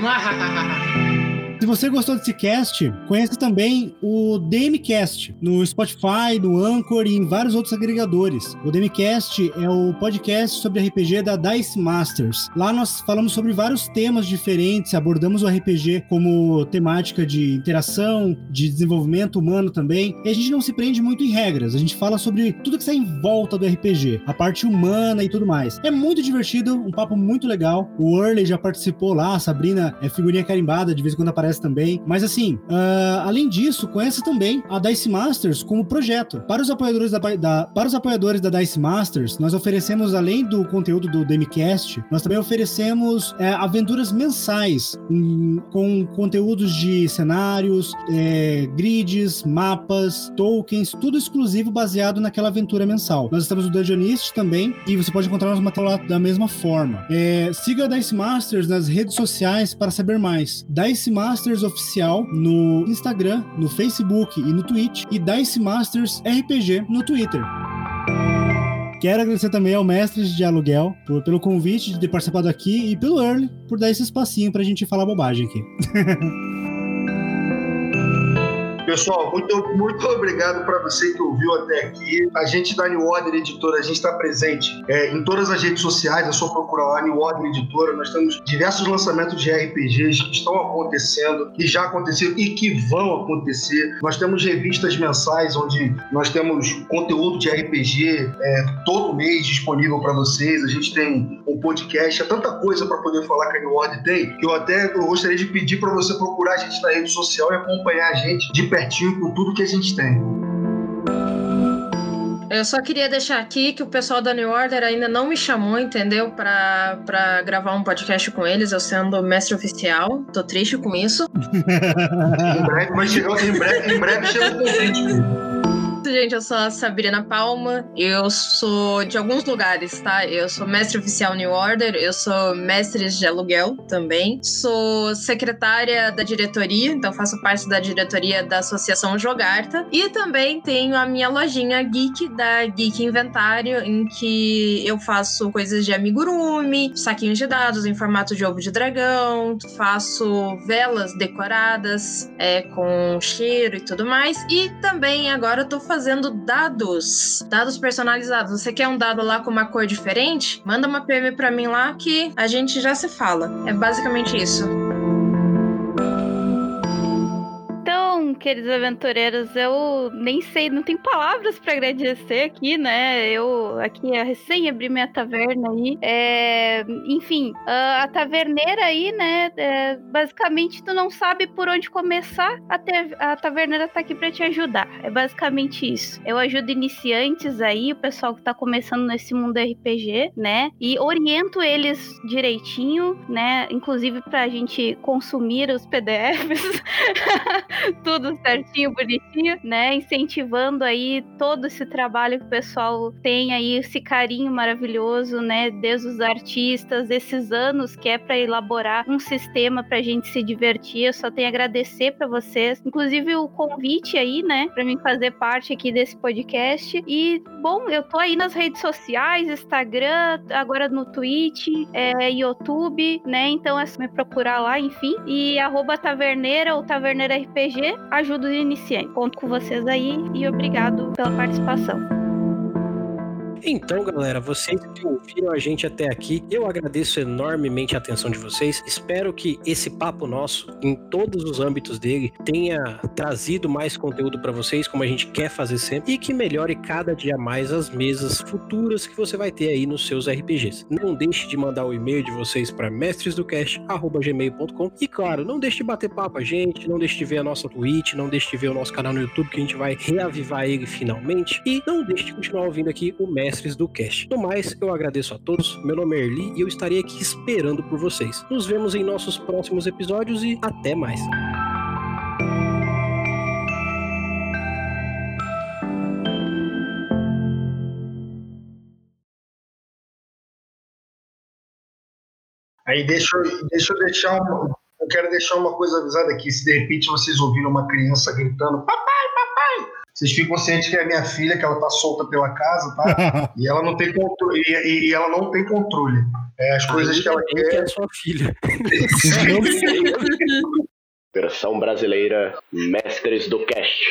Se você gostou desse cast, conheça também o DMcast no Spotify, no Anchor e em vários outros agregadores. O DMcast é o podcast sobre RPG da Dice Masters. Lá nós falamos sobre vários temas diferentes, abordamos o RPG como temática de interação, de desenvolvimento humano também. E a gente não se prende muito em regras, a gente fala sobre tudo que está em volta do RPG, a parte humana e tudo mais. É muito divertido, um papo muito legal. O Early já participou lá, a Sabrina é figurinha carimbada, de vez em quando aparece também. Mas assim, uh, além disso, conheça também a Dice Masters como projeto. Para os apoiadores da, da, para os apoiadores da Dice Masters, nós oferecemos, além do conteúdo do Demicast, nós também oferecemos é, aventuras mensais um, com conteúdos de cenários, é, grids, mapas, tokens, tudo exclusivo baseado naquela aventura mensal. Nós estamos no Dungeonist também e você pode encontrar nosso material da mesma forma. É, siga a Dice Masters nas redes sociais para saber mais. Dice Masters Masters Oficial no Instagram, no Facebook e no Twitch e Dice Masters RPG no Twitter. Quero agradecer também ao Mestres de Aluguel por, pelo convite de ter participado aqui e pelo Early por dar esse espacinho pra gente falar bobagem aqui. *laughs* Pessoal, muito, muito obrigado para você que ouviu até aqui. A gente da New Order Editora, a gente está presente é, em todas as redes sociais, é só procurar lá New Order Editora. Nós temos diversos lançamentos de RPGs que estão acontecendo, que já aconteceram e que vão acontecer. Nós temos revistas mensais onde nós temos conteúdo de RPG é, todo mês disponível para vocês. A gente tem um podcast, é tanta coisa para poder falar que a New Order tem, que eu até eu gostaria de pedir para você procurar a gente na rede social e acompanhar a gente de pertinho com tudo que a gente tem. Eu só queria deixar aqui que o pessoal da New Order ainda não me chamou, entendeu? Pra, pra gravar um podcast com eles, eu sendo mestre oficial. Tô triste com isso. *laughs* em breve, mas em breve, em breve chega o convite gente, eu sou a Sabrina Palma. Eu sou de alguns lugares, tá? Eu sou mestre oficial New Order, eu sou mestre de aluguel também. Sou secretária da diretoria, então faço parte da diretoria da Associação Jogarta. E também tenho a minha lojinha geek da Geek Inventário, em que eu faço coisas de amigurumi, saquinhos de dados em formato de ovo de dragão, faço velas decoradas é, com cheiro e tudo mais. E também agora eu tô fazendo fazendo dados, dados personalizados. Você quer um dado lá com uma cor diferente? Manda uma PM para mim lá que a gente já se fala. É basicamente isso. Queridos aventureiros, eu nem sei, não tenho palavras para agradecer aqui, né? Eu aqui eu recém abri minha taverna aí. É, enfim, a, a taverneira aí, né? É, basicamente, tu não sabe por onde começar, a, te, a taverneira tá aqui para te ajudar. É basicamente isso. Eu ajudo iniciantes aí, o pessoal que tá começando nesse mundo RPG, né? E oriento eles direitinho, né? Inclusive pra gente consumir os PDFs. *laughs* tudo certinho, bonitinho, né? Incentivando aí todo esse trabalho que o pessoal tem aí, esse carinho maravilhoso, né? Desde os artistas, esses anos que é para elaborar um sistema pra gente se divertir. Eu só tenho a agradecer para vocês, inclusive o convite aí, né? Pra mim fazer parte aqui desse podcast. E, bom, eu tô aí nas redes sociais, Instagram, agora no Twitch, é, YouTube, né? Então é só me procurar lá, enfim. E arroba taverneira ou taverneira RPG ajuda os iniciantes. Conto com vocês aí e obrigado pela participação. Então, galera, vocês que ouviram a gente até aqui, eu agradeço enormemente a atenção de vocês. Espero que esse papo nosso, em todos os âmbitos dele, tenha trazido mais conteúdo para vocês, como a gente quer fazer sempre, e que melhore cada dia mais as mesas futuras que você vai ter aí nos seus RPGs. Não deixe de mandar o e-mail de vocês para mestresdocast@gmail.com e claro, não deixe de bater papo a gente, não deixe de ver a nossa Twitch, não deixe de ver o nosso canal no YouTube que a gente vai reavivar ele finalmente e não deixe de continuar ouvindo aqui o Mestre mestres do cast. No mais, eu agradeço a todos. Meu nome é Erli e eu estarei aqui esperando por vocês. Nos vemos em nossos próximos episódios e até mais. Aí deixa, deixa eu deixar uma, eu quero deixar uma coisa avisada aqui. Se de repente vocês ouviram uma criança gritando papai, papai, vocês ficam cientes que é a minha filha, que ela tá solta pela casa, tá? *laughs* E ela não tem controle. E, e- ela não tem controle. É, as coisas que ela bem que quer. é sua filha. *laughs* Versão brasileira, Mestres do Cast.